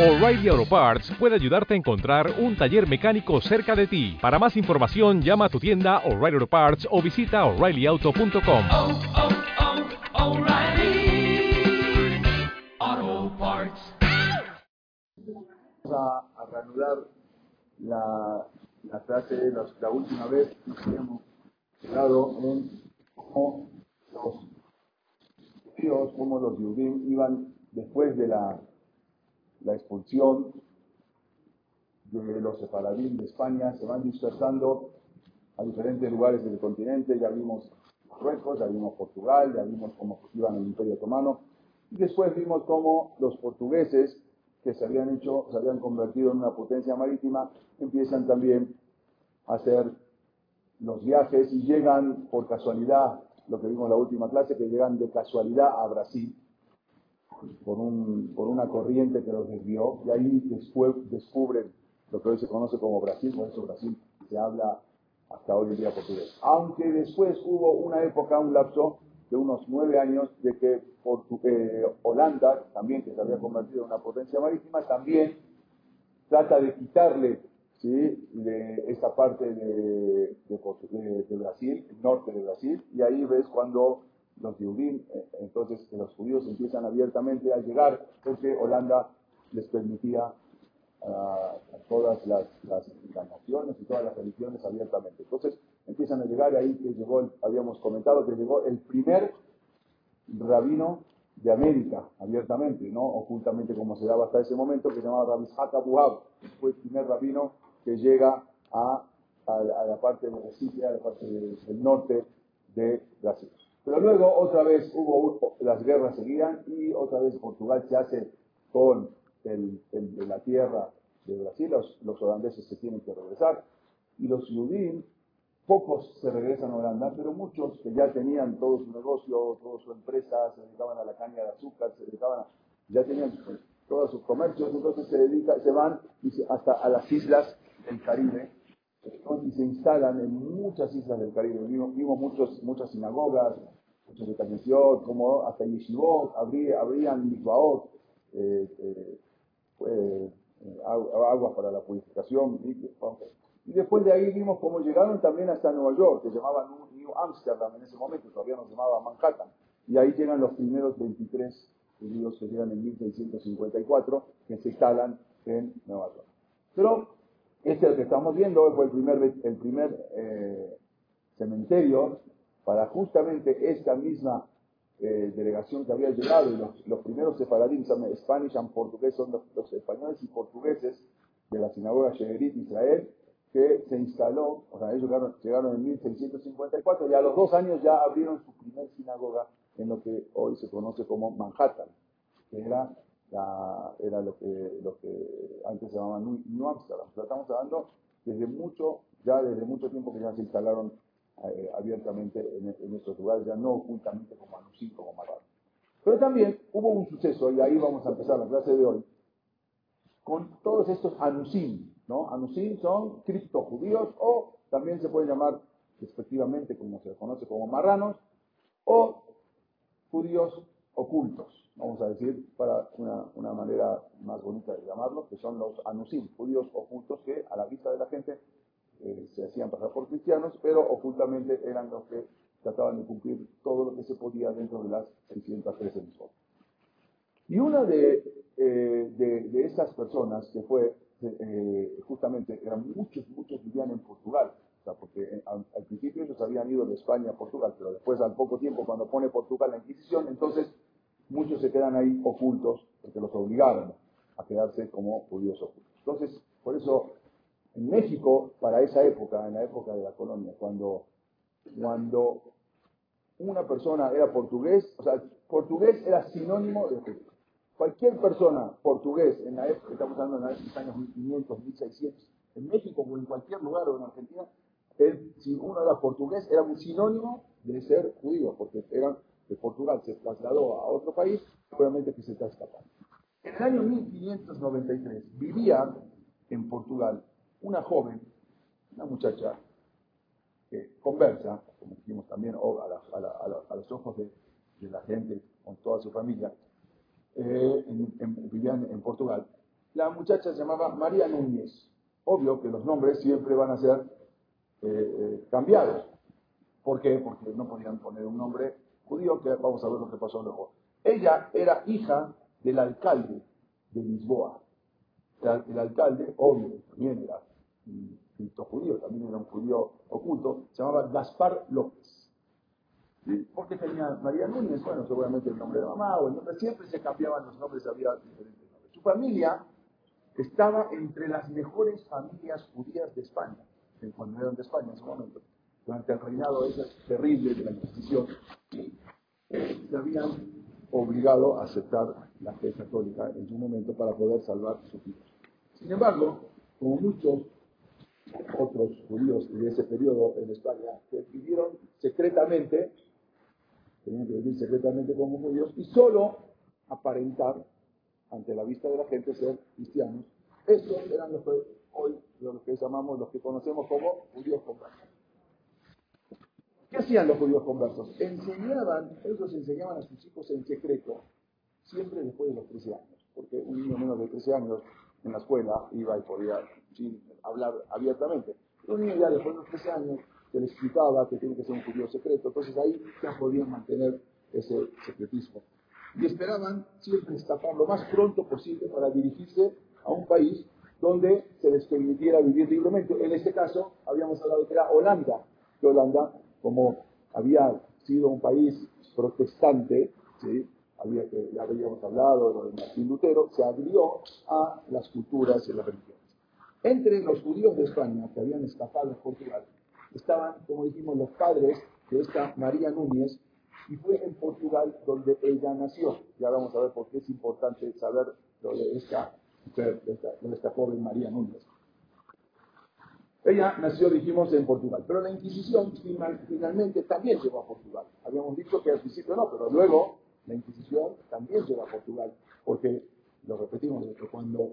O'Reilly Auto Parts puede ayudarte a encontrar un taller mecánico cerca de ti. Para más información, llama a tu tienda O'Reilly Auto Parts o visita oreillyauto.com. oh, oh. Vamos a, a reanudar la, la clase, la, la última vez nos habíamos quedado en cómo los judíos, cómo los judíos iban después de la, la expulsión de los sefaradín de España, se van dispersando a diferentes lugares del continente, ya vimos Marruecos, ya vimos Portugal, ya vimos cómo iban el Imperio Otomano, y después vimos cómo los portugueses que se habían hecho, se habían convertido en una potencia marítima, empiezan también a hacer los viajes y llegan por casualidad, lo que vimos en la última clase, que llegan de casualidad a Brasil, por, un, por una corriente que los desvió, y ahí después descubren lo que hoy se conoce como Brasil, por eso Brasil se habla hasta hoy en día portugués. Aunque después hubo una época, un lapso de unos nueve años, de que Portu eh, Holanda, también que se había convertido en una potencia marítima, también trata de quitarle ¿sí? de esta parte de, de, de, Brasil, el norte de Brasil, y ahí ves cuando los judíos, entonces que los judíos empiezan abiertamente a llegar, porque Holanda les permitía a, a todas las, las, naciones y todas las religiones abiertamente. Entonces empiezan a llegar ahí que llegó, habíamos comentado que llegó el primer rabino de América, abiertamente, no ocultamente como se daba hasta ese momento, que se llamaba Rabbi Ishaq Abu Hab. Fue el primer rabino que llega a, la parte de Recife, a la parte de, del norte de Brasil. Pero luego otra vez hubo, las guerras seguían y otra vez Portugal se hace con el, la tierra de Brasil, los, los, holandeses se tienen que regresar y los judíos, pocos se regresan a Holanda, pero muchos que ya tenían todo su negocio, toda su empresa, se dedicaban a la caña de azúcar, se dedicaban a, ya tenían todos sus comercios, entonces se dedican, se van hasta a las islas del Caribe, se instalan en muchas islas del Caribe. Vimos, vimos muchos, muchas sinagogas, muchas estaciones, como hasta Yeshivot, habrían mikvaot, eh, eh, eh, aguas para la purificación. Y después de ahí vimos cómo llegaron también hasta Nueva York, que llamaban New Amsterdam en ese momento, todavía no se llamaba Manhattan. Y ahí llegan los primeros 23 judíos que llegan en 1654, que se instalan en Nueva York. Pero este es el que estamos viendo, fue el primer, eh, cementerio para justamente esta misma eh, delegación que había llegado, y los, primeros sefaradín, Spanish and portugués, son los, los, españoles y portugueses de la sinagoga Sheherit Israel, que se instaló, o sea, ellos llegaron, llegaron en 1654 y a los dos años ya abrieron su primer sinagoga en lo que hoy se conoce como Manhattan, que era era lo que, antes se llamaba New, Amsterdam. Estamos hablando desde mucho, ya desde mucho tiempo que ya se instalaron eh, abiertamente en, estos lugares, ya no ocultamente como Anusín, como Marrano. Pero también hubo un suceso, y ahí vamos a empezar la clase de hoy, con todos estos Anusim, ¿no? Anusim son criptojudíos, o también se pueden llamar respectivamente, como se conoce como marranos, o judíos ocultos, vamos a decir, para una, una, manera más bonita de llamarlo, que son los anusim, judíos ocultos que a la vista de la gente eh, se hacían pasar por cristianos, pero ocultamente eran los que trataban de cumplir todo lo que se podía dentro de las 613 mismas. Y una de, eh, de, de, estas personas que fue, eh, justamente, eran muchos, muchos vivían en Portugal, o sea, porque al, al, principio ellos habían ido de España a Portugal, pero después al poco tiempo cuando pone Portugal la Inquisición, entonces muchos se quedan ahí ocultos porque los obligaron a quedarse como judíos ocultos. Entonces, por eso en México, para esa época, en la época de la colonia, cuando, cuando una persona era portugués, o sea, portugués era sinónimo de judío. Cualquier persona portugués en la época, estamos hablando de los años 1500, 1600, en México o en cualquier lugar o en Argentina, si uno era portugués, era un sinónimo de ser judío, porque era de Portugal se trasladó a otro país, obviamente que se está escapando. En el año 1593 vivía en Portugal una joven, una muchacha, que conversa, como dijimos también, a, la, a, la, a los ojos de, de, la gente, con toda su familia, eh, en, en, vivía en, en, Portugal, La muchacha se llamaba María Núñez. Obvio que los nombres siempre van a ser eh, eh, cambiados. ¿Por qué? Porque no podían poner un nombre judío, que vamos a ver lo que pasó luego. Ella era hija del alcalde de Lisboa. El, alcalde, obvio, también era Cristo judío, también era un judío oculto, se llamaba Gaspar López. ¿Sí? ¿Por tenía María Núñez? Bueno, seguramente el nombre de mamá o el nombre, siempre se cambiaban los nombres, había diferentes nombres. Su familia estaba entre las mejores familias judías de España, cuando eran de España en ese momento, durante el reinado ese terrible de la Inquisición, y se habían obligado a aceptar la fe católica en su momento para poder salvar sus vidas. Sin embargo, como muchos otros judíos de ese periodo en España, que vivieron secretamente, tenían que vivir secretamente como judíos, y solo aparentar ante la vista de la gente ser cristianos. Estos eran los que hoy los que llamamos, los que conocemos como judíos conversos. ¿Qué hacían los judíos conversos? Enseñaban, ellos enseñaban a sus hijos en secreto, siempre después de los 13 años, porque un niño menos de 13 años en la escuela iba y podía hablar abiertamente. Pero un niño ya después de los 13 años se le explicaba que tiene que ser un judío secreto, entonces ahí ya podían mantener ese secretismo. Y esperaban siempre escapar lo más pronto posible para dirigirse a un país donde se les permitiera vivir libremente. En este caso, habíamos hablado que era Holanda, que Holanda, como había sido un país protestante, ¿sí? ya habíamos hablado de lo de Martín Lutero, se abrió a las culturas y las religiones. Entre los judíos de España que habían escapado de Portugal, estaban, como dijimos, los padres de esta María Núñez, y fue en Portugal donde ella nació. Ya vamos a ver por qué es importante saber lo de esta, de esta joven María Núñez. Ella nació, dijimos, en Portugal, pero la Inquisición final- finalmente también llegó a Portugal. Habíamos dicho que al principio no, pero luego la Inquisición también llegó a Portugal, porque, lo repetimos, que cuando,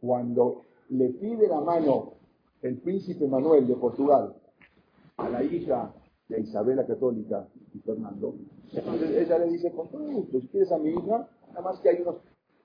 cuando le pide la mano el príncipe Manuel de Portugal a la hija de Isabel Católica y Fernando, entonces ella le dice, con todo gusto, si quieres a mi hija, nada más que hay unos,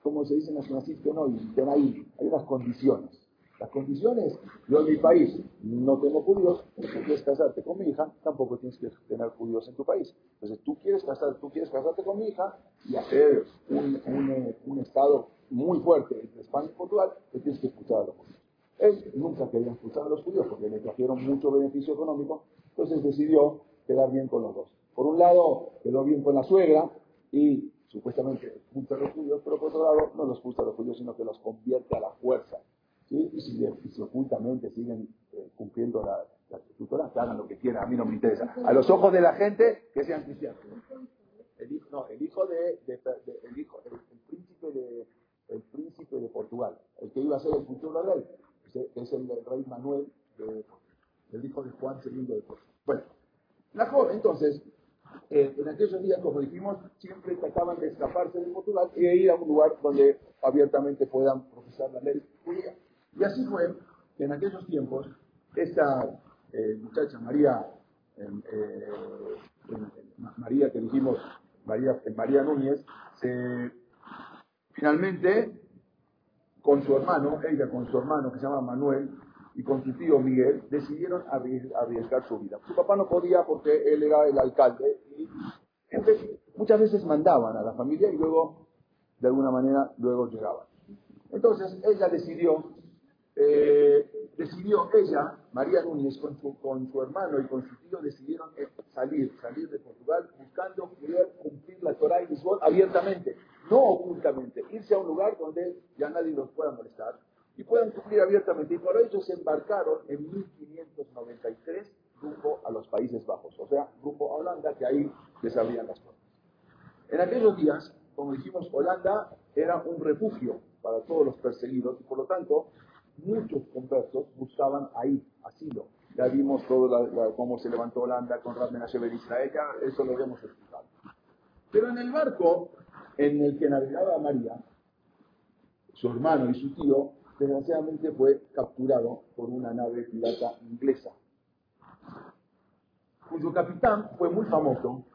como se dice nacionalistas, no, ahí, hay unas condiciones. Las condiciones, yo en mi país no tengo judíos, si quieres casarte con mi hija, tampoco tienes que tener judíos en tu país. Entonces tú quieres, casar, tú quieres casarte con mi hija y hacer un, estado muy fuerte entre España y Portugal, te tienes que escuchar a los judíos. Él nunca quería escuchar a los judíos porque le trajeron mucho beneficio económico, entonces decidió quedar bien con los dos. Por un lado, quedó bien con la suegra y supuestamente expulsa los judíos, pero por otro lado, no los expulsa a los judíos, sino que los convierte a la fuerza. Y, si, si ocultamente siguen eh, cumpliendo la, la escritura, que hagan lo que quieran, a mí no me interesa. A los ojos de la gente, que sean cristianos. El no, el hijo de, el hijo, el, príncipe de, el príncipe de Portugal, el que iba a ser el futuro rey, es el, rey Manuel, el hijo de Juan II de Portugal. Bueno, la joven, entonces, eh, en aquellos días, como dijimos, siempre trataban de escaparse de Portugal y de ir a un lugar donde abiertamente puedan profesar la ley judía. Y así fue que en aquellos tiempos, esta eh, muchacha María, eh, eh, Ma- María que dijimos, María, eh, María Núñez, se, finalmente, con su hermano, ella con su hermano que se llama Manuel, y con su tío Miguel, decidieron arries- arriesgar su vida. Su papá no podía porque él era el alcalde y muchas veces mandaban a la familia y luego, de alguna manera, luego llegaban. Entonces ella decidió, eh, decidió ella, María Núñez, con su, con su hermano y con su tío, decidieron eh, salir, salir de Portugal buscando poder cumplir la Torah y Lisboa abiertamente, no ocultamente, irse a un lugar donde ya nadie los pueda molestar y puedan cumplir abiertamente. Y por ello se embarcaron en 1593 rumbo a los Países Bajos, o sea, rumbo a Holanda, que ahí les abrían las puertas. En aquellos días, como dijimos, Holanda era un refugio para todos los perseguidos y por lo tanto muchos conversos buscaban ahí asilo. Ya vimos todo la- cómo se levantó Holanda con Rab Menashe Ben Israel, ya eso lo hemos explicado. Pero en el barco en el que navegaba María, su hermano y su tío, desgraciadamente fue capturado por una nave pirata inglesa, cuyo capitán fue muy famoso,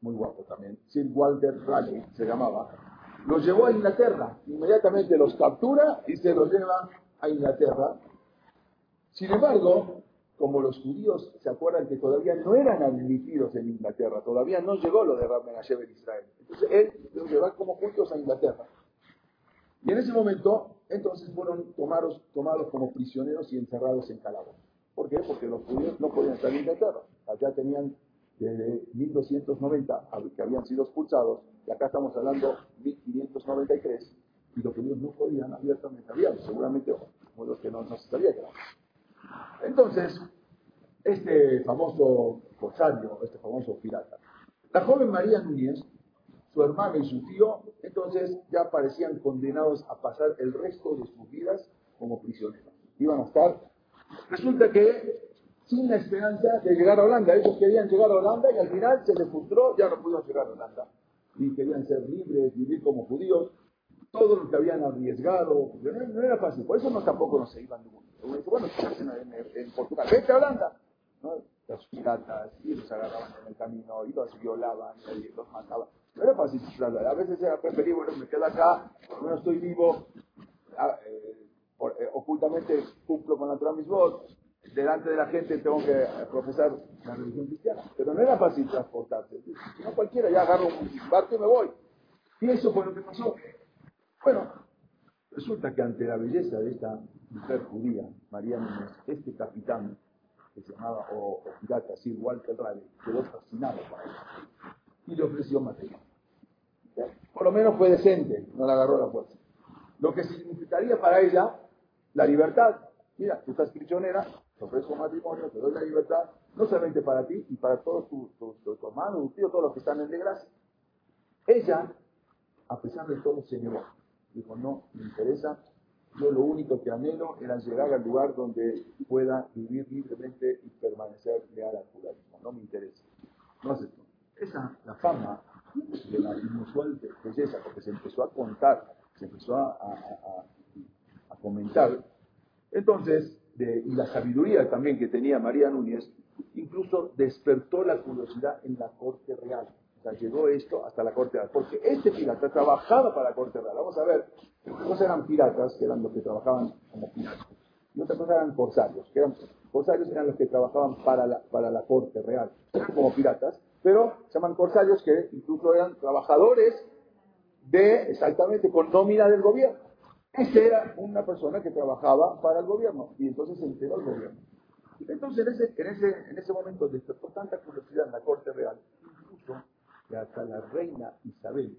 muy guapo también, Sir Walter Raleigh se llamaba, los llevó a Inglaterra. Inmediatamente los captura y se los lleva a Inglaterra. Sin embargo, como los judíos se acuerdan que todavía no eran admitidos en Inglaterra, todavía no llegó lo de Rab Menashe en Israel. Entonces él los lleva como juntos a Inglaterra. Y en ese momento, entonces fueron tomados, tomados como prisioneros y encerrados en calabozos. ¿Por qué? Porque los judíos no podían estar en Inglaterra. Allá tenían desde 1290 que habían sido expulsados, y acá estamos hablando 1593, y los judíos no podían abiertamente hablar, seguramente como los que no, no se sabía que Entonces, este famoso corsario, este famoso pirata, la joven María Núñez, su hermano y su tío, entonces ya parecían condenados a pasar el resto de sus vidas como prisioneros. Iban a estar. Resulta que sin la esperanza de llegar a Holanda. Ellos querían llegar a Holanda y al final se les frustró, ya no pudieron llegar a Holanda. Y querían ser libres, vivir como judíos. Todo lo que habían arriesgado, no, era fácil. Por eso no tampoco no se iban de mundo. Bueno, en, en, Portugal, vete a Holanda. ¿no? Los piratas, y los agarraban en el camino, y los violaban, y los mataban. No era fácil. A veces era preferible, bueno, me quedo acá, por lo menos estoy vivo, ah, eh, eh, ocultamente cumplo con la Torah delante de la gente tengo que profesar la religión cristiana. Pero no era fácil transportarse. No cualquiera, ya agarro un barco y me voy. Y eso fue lo que pasó. Bueno, resulta que ante la belleza de esta mujer judía, María Núñez, este capitán, que se llamaba, o, o pirata, así, Walter Raleigh, quedó fascinado por ella. Y le ofreció matrimonio. Por lo menos fue decente, no le agarró la fuerza. Lo que significaría para ella la libertad. Mira, tú estás prisionera, te ofrezco matrimonio, te doy la libertad, no solamente para ti, y para todos tus tu, tu, hermanos, tus tíos, todos los que están en desgracia. Ella, a pesar de todo, se negó. Dijo, no, me interesa, yo lo único que anhelo era llegar al lugar donde pueda vivir libremente y permanecer leal al judaísmo. No me interesa. No acepto. Esa, la fama de la inusual belleza, porque se empezó a contar, se empezó a, a, a comentar, entonces y la sabiduría también que tenía María Núñez, incluso despertó la curiosidad en la corte real. Sea, llegó esto hasta la corte real. Porque este pirata trabajaba para la corte real. Vamos a ver, una cosa eran piratas, que eran los que trabajaban como piratas. Y otra cosa eran corsarios, que eran, corsarios eran los que trabajaban para la, para la corte real. Eran como piratas, pero se llaman corsarios que incluso eran trabajadores de, exactamente, con nómina del gobierno. Ese era una persona que trabajaba para el gobierno y entonces se enteró el gobierno. Entonces en ese, en ese, en ese momento despertó tanta curiosidad en la corte real, incluso que hasta la reina Isabel,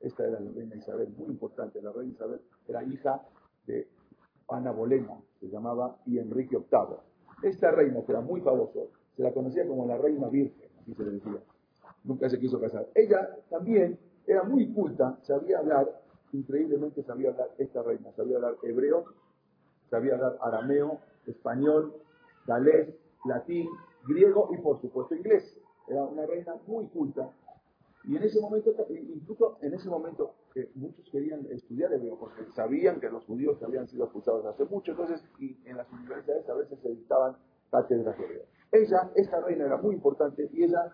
esta era la reina Isabel, muy importante, la reina Isabel era hija de Ana Bolena, se llamaba, y Enrique VIII. Esta reina, que era muy famoso, se la conocía como la reina virgen, así se le decía. Nunca se quiso casar. Ella también era muy culta, sabía hablar increíblemente sabía hablar esta reina, sabía hablar hebreo, sabía hablar arameo, español, galés, latín, griego y por supuesto inglés. Era una reina muy culta. Y en ese momento, incluso en ese momento, que muchos querían estudiar hebreo porque sabían que los judíos habían sido expulsados hace mucho, entonces y en las universidades a veces se dictaban cátedras de hebreo. Ella, esta reina era muy importante y ella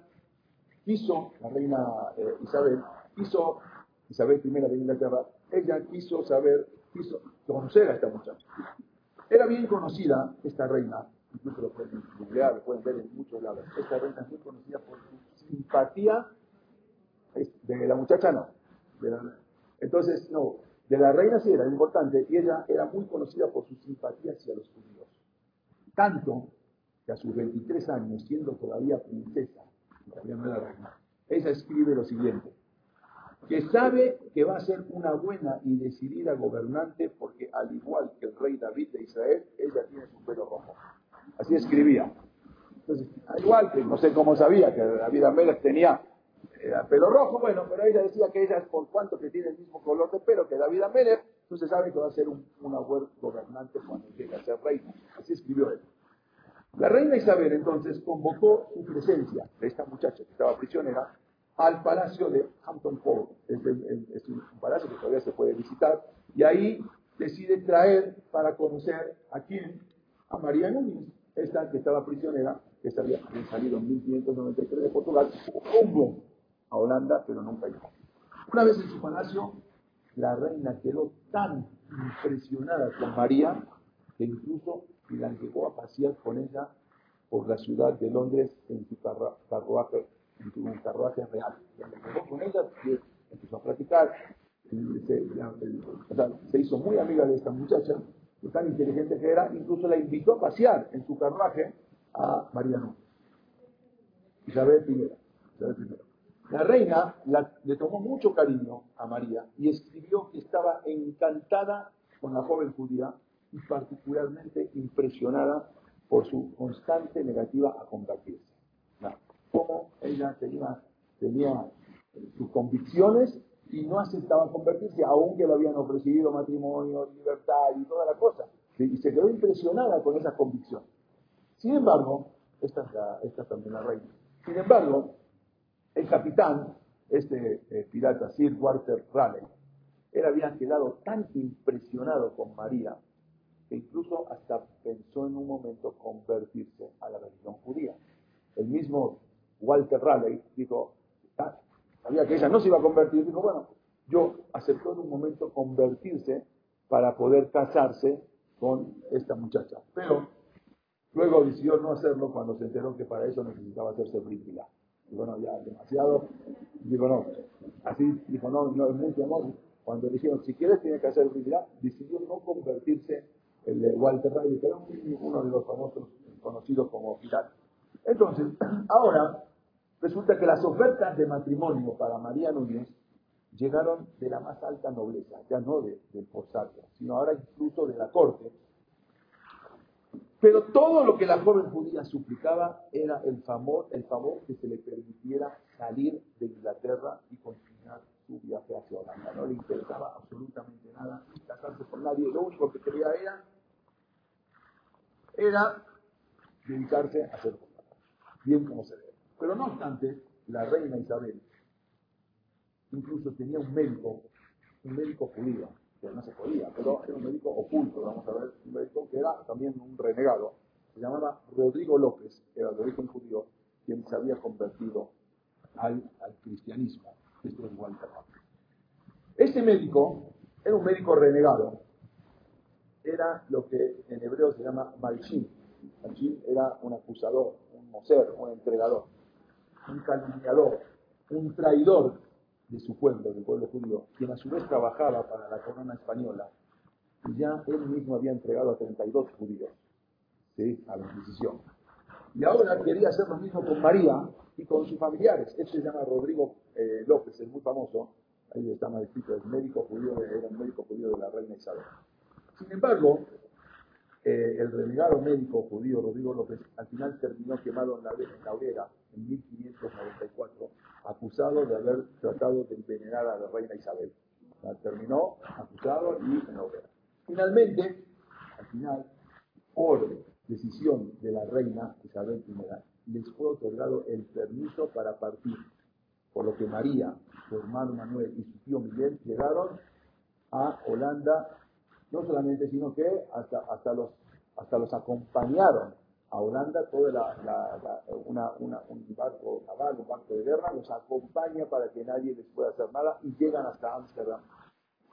quiso, la reina eh, Isabel, quiso Isabel I de Inglaterra, ella quiso saber, quiso conocer a esta muchacha. Era bien conocida esta reina, incluso lo pueden googlear, lo pueden ver en muchos lados. Esta reina es muy conocida por su simpatía de la muchacha, no. entonces, no, de la reina sí era importante y ella era muy conocida por su simpatía hacia los judíos. Tanto que a sus 23 años, siendo todavía princesa, todavía no reina, ella escribe lo siguiente que sabe que va a ser una buena y decidida gobernante porque al igual que el rey David de Israel, ella tiene su pelo rojo. Así escribía. Entonces, al igual que no sé cómo sabía que David Amélez tenía eh, pelo rojo, bueno, pero ella decía que ella es por cuanto que tiene el mismo color de pelo que David Amélez, entonces sabe que va a ser una buena gobernante cuando llegue a ser reina. Así escribió él. La reina Isabel entonces convocó su presencia de esta muchacha que estaba prisionera al palacio de Hampton Court. Es, un palacio que todavía se puede visitar. Y ahí decide traer para conocer a quién, a María Núñez, esta que estaba prisionera, que había salido en 1593 de Portugal, rumbo a Holanda, pero nunca llegó. Una vez en su palacio, la reina quedó tan impresionada con María que incluso la llevó a pasear con ella por la ciudad de Londres en su carruaje, en su real. llegó con ella, empezó a platicar, se, hizo muy amiga de esta muchacha, tan inteligente que era, incluso la invitó a pasear en su carruaje a Mariano. Isabel I. Isabel La reina le tomó mucho cariño a María y escribió que estaba encantada con la joven judía y particularmente impresionada por su constante negativa a convertirse. Como ella tenía, tenía sus convicciones y no aceptaba convertirse, aunque le habían ofrecido matrimonio, libertad y toda la cosa. Y se quedó impresionada con esa convicción. Sin embargo, esta es, esta también la reina. Sin embargo, el capitán, este eh, pirata Sir Walter Raleigh, él había quedado tan impresionado con María que incluso hasta pensó en un momento convertirse a la religión judía. El mismo Walter Raleigh dijo, ah, sabía que ella no se iba a convertir, dijo, bueno, yo aceptó en un momento convertirse para poder casarse con esta muchacha. Pero luego decidió no hacerlo cuando se enteró que para eso necesitaba hacerse brítila. Dijo, no, ya, demasiado. Dijo, no. Así dijo, no, no, es mucho amor. Cuando le dijeron, si quieres, tiene que hacer brítila, decidió no convertirse el de Walter Riley, que era uno de los famosos conocidos como pirata. Entonces, ahora resulta que las ofertas de matrimonio para María Núñez llegaron de la más alta nobleza, ya no de, del sino ahora incluso de la corte. Pero todo lo que la joven judía suplicaba era el favor, el favor que se le permitiera salir de Inglaterra y continuar su viaje hacia Holanda. No le interesaba absolutamente nada casarse con nadie, lo único que quería era, era dedicarse a hacer bien como se debe. Pero no obstante, la reina Isabel incluso tenía un médico, un médico judío, no se podía, pero era un médico oculto, vamos a ver, un médico que era también un renegado, se llamaba Rodrigo López, era de origen judío, quien se había convertido al, cristianismo, esto es Walter Este médico era un médico renegado, era lo que en hebreo se llama Malchim. Malchim era un acusador, un moser, un entregador, un calumniador, un traidor de su pueblo, del pueblo judío, quien a su vez trabajaba para la corona española, y ya él mismo había entregado a 32 judíos a la Inquisición. Y ahora quería hacer lo mismo con María y con sus familiares. Él se llama Rodrigo eh, López, es muy famoso, ahí está mal escrito, es médico judío, era médico judío de la reina Isabel. Sin embargo, eh, el renegado médico judío Rodrigo López al final terminó quemado en la, en la hoguera en 1594 acusado de haber tratado de envenenar a la reina Isabel. terminó acusado y en la hoguera. Finalmente, al final, por decisión de la reina Isabel I, les fue otorgado el permiso para partir, por lo que María, su hermano Manuel y su tío Miguel llegaron a Holanda, no solamente, sino que hasta, hasta, los, hasta los acompañaron a Holanda, todo una, un barco naval, un barco de guerra, los acompaña para que nadie les pueda hacer nada y llegan hasta Ámsterdam,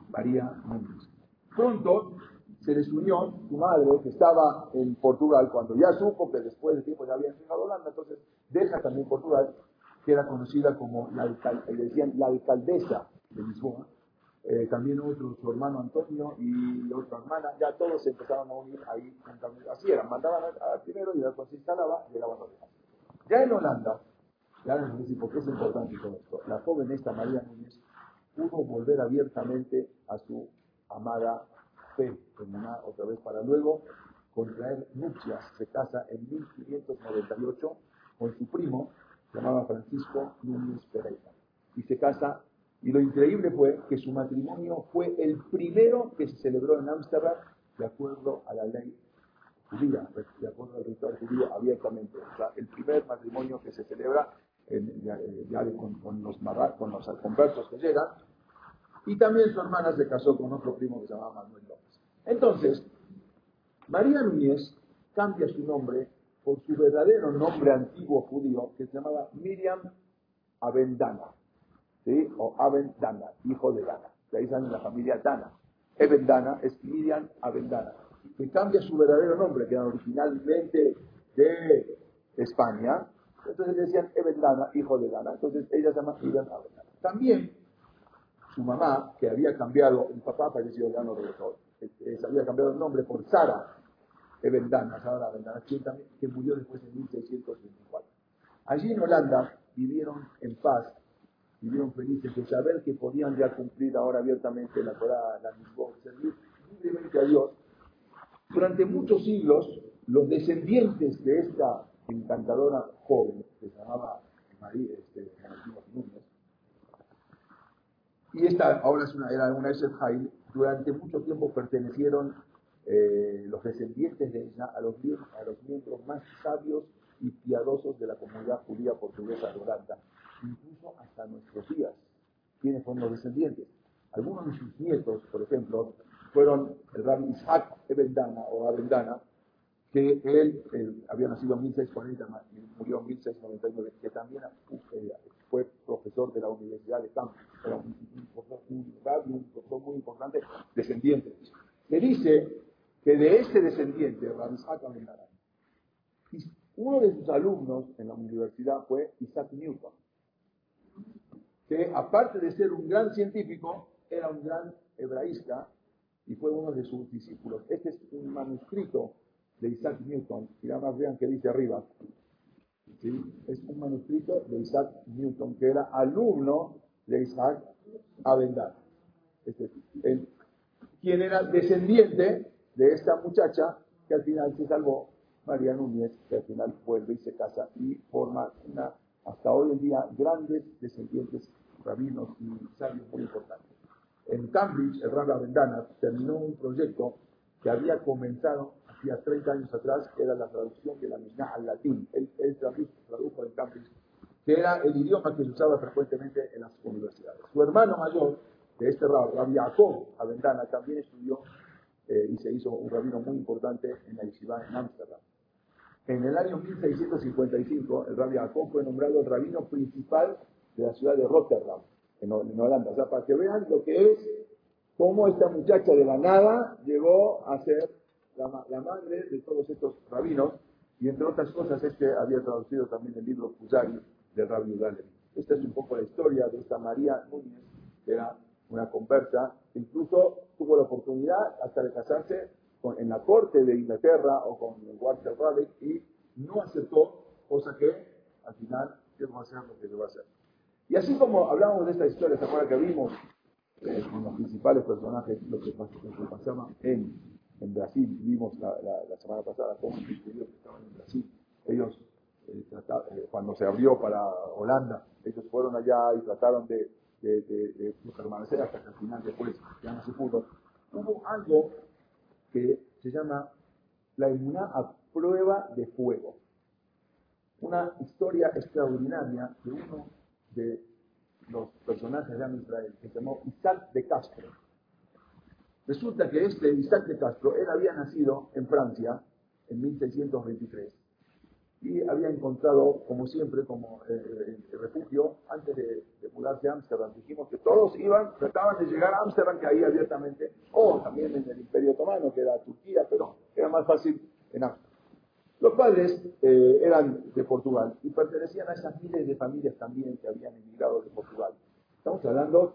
María Núñez. Pronto se les unió su madre, que estaba en Portugal, cuando ya supo que después de tiempo ya había llegado a Holanda, entonces deja también Portugal, que era conocida como la, le decían la alcaldesa de Lisboa, eh, también otro, su hermano Antonio y otra hermana, ya todos se empezaron a unir ahí Así era, mandaban al primero y después se instalaba y llegaban los demás. Ya en Holanda, ya a decir por qué es importante todo esto, la joven esta María Núñez pudo volver abiertamente a su amada fe una otra vez para luego contraer nupcias. Se casa en 1598 con su primo, llamado Francisco Núñez Pereira. Y se casa y lo increíble fue que su matrimonio fue el primero que se celebró en Ámsterdam de acuerdo a la ley judía, de acuerdo al ritual judío abiertamente. O sea, el primer matrimonio que se celebra con, los con los conversos que llegan. Y también su hermana se casó con otro primo que se llamaba Manuel López. Entonces, María Núñez cambia su nombre por su verdadero nombre antiguo judío, que se llamaba Miriam Avendana. O Aben Dana, hijo de Dana. de ahí sale la familia Dana. Eben Dana es Miriam Abendana, que cambia su verdadero nombre, que era originalmente de España. Entonces le decían Eben Dana, hijo de Dana. Entonces ella se llama Miriam Abendana. También su mamá, que había cambiado, el papá falleció, ya no regresó, eh, se había cambiado el nombre por Sara Evendana, Sara Evendana, que, también, que murió después en 1624. Allí en Holanda vivieron en paz, vivieron felices de saber que podían ya cumplir ahora abiertamente la Torah, la misma, servir libremente a Dios. Durante muchos siglos, los descendientes de esta encantadora joven, que se llamaba María, este, y esta ahora es una, era una Eshet durante mucho tiempo pertenecieron eh, los descendientes de ella a los, a los miembros más sabios y piadosos de la comunidad judía portuguesa de Holanda, incluso hasta nuestros días. ¿Quiénes son los descendientes? Algunos de sus nietos, por ejemplo, fueron el rabbi Isaac Ebendana o Abendana, que él, había nacido en 1640 y murió en 1699, que también eh, fue profesor de la Universidad de Cambridge, era un, profesor muy importante, descendiente. Se dice que de este descendiente, Rabbi Isaac uno de sus alumnos en la universidad fue Isaac Newton, que aparte de ser un gran científico, era un gran hebraísta y fue uno de sus discípulos. Este es un manuscrito de Isaac Newton, y además vean que dice arriba, es un manuscrito de Isaac Newton, que era alumno de Isaac Abendar. Este, quien era descendiente de esta muchacha que al final se salvó, María Núñez, que al final vuelve y se casa y forma una, hasta hoy en día, grandes descendientes rabinos y sabios muy importantes. En Cambridge, el rabbi Abendana terminó un proyecto que había comenzado hacía 30 años atrás, que era la traducción de la Mishnah al latín. Él, tradujo en Cambridge, que era el idioma que se usaba frecuentemente en las universidades. Su hermano mayor de este rabbi, Rabbi Jacob Avendana, también estudió eh, y se hizo un rabino muy importante en la Yeshiva en Ámsterdam. En el año 1655, el rabbi Jacob fue nombrado el rabino principal de la ciudad de Rotterdam, en, Holanda. O sea, para que vean lo que es cómo esta muchacha de la nada llegó a ser la, madre de todos estos rabinos, y entre otras cosas es que había traducido también el libro Kuzari del rabino Udalevi. Esta es un poco la historia de esta María Núñez, que era una conversa, incluso tuvo la oportunidad hasta de casarse con, en la corte de Inglaterra o con Walter Raleigh y no aceptó, cosa que al final Dios va a hacer lo que va a hacer. Y así como hablábamos de esta historia, ¿se acuerdan que vimos eh, los principales personajes, lo que, pasaba en, en Brasil, vimos la, la, semana pasada cómo los que estaban en Brasil, ellos eh, eh, cuando se abrió para Holanda, ellos fueron allá y trataron de, de, de, permanecer hasta que al final después ya no se pudo. Hubo algo que se llama la inmunidad a prueba de fuego. Una historia extraordinaria de uno de los personajes de Israel, que se llamó Isaac de Castro. Resulta que este Isaac de Castro, él había nacido en Francia en 1623 y había encontrado, como siempre, como eh, eh, refugio antes de, mudarse a Ámsterdam. Dijimos que todos iban, trataban de llegar a Ámsterdam, que ahí abiertamente, o también en el Imperio Otomano, que era Turquía, pero era más fácil en Ámsterdam. Los padres eh, eran de Portugal y pertenecían a esas miles de familias también que habían emigrado de Portugal. Estamos hablando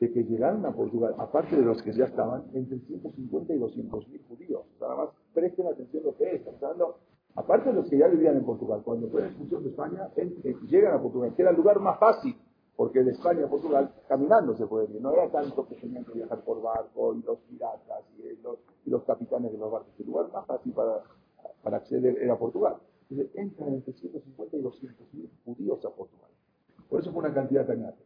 de que llegaron a Portugal, aparte de los que ya estaban, entre 150 y 200 mil judíos. Nada más presten atención a lo que es. Estamos hablando, aparte de los que ya vivían en Portugal, cuando fue la expulsión de España, llegan a Portugal, que era el lugar más fácil, porque de España a Portugal caminando se puede ir. No era tanto que tenían que viajar por barco y los piratas y los, y los capitanes de los barcos. El lugar más fácil para para acceder era Portugal. Entonces entran entre 150 y 200 mil judíos a Portugal. Por eso fue una cantidad tan grande.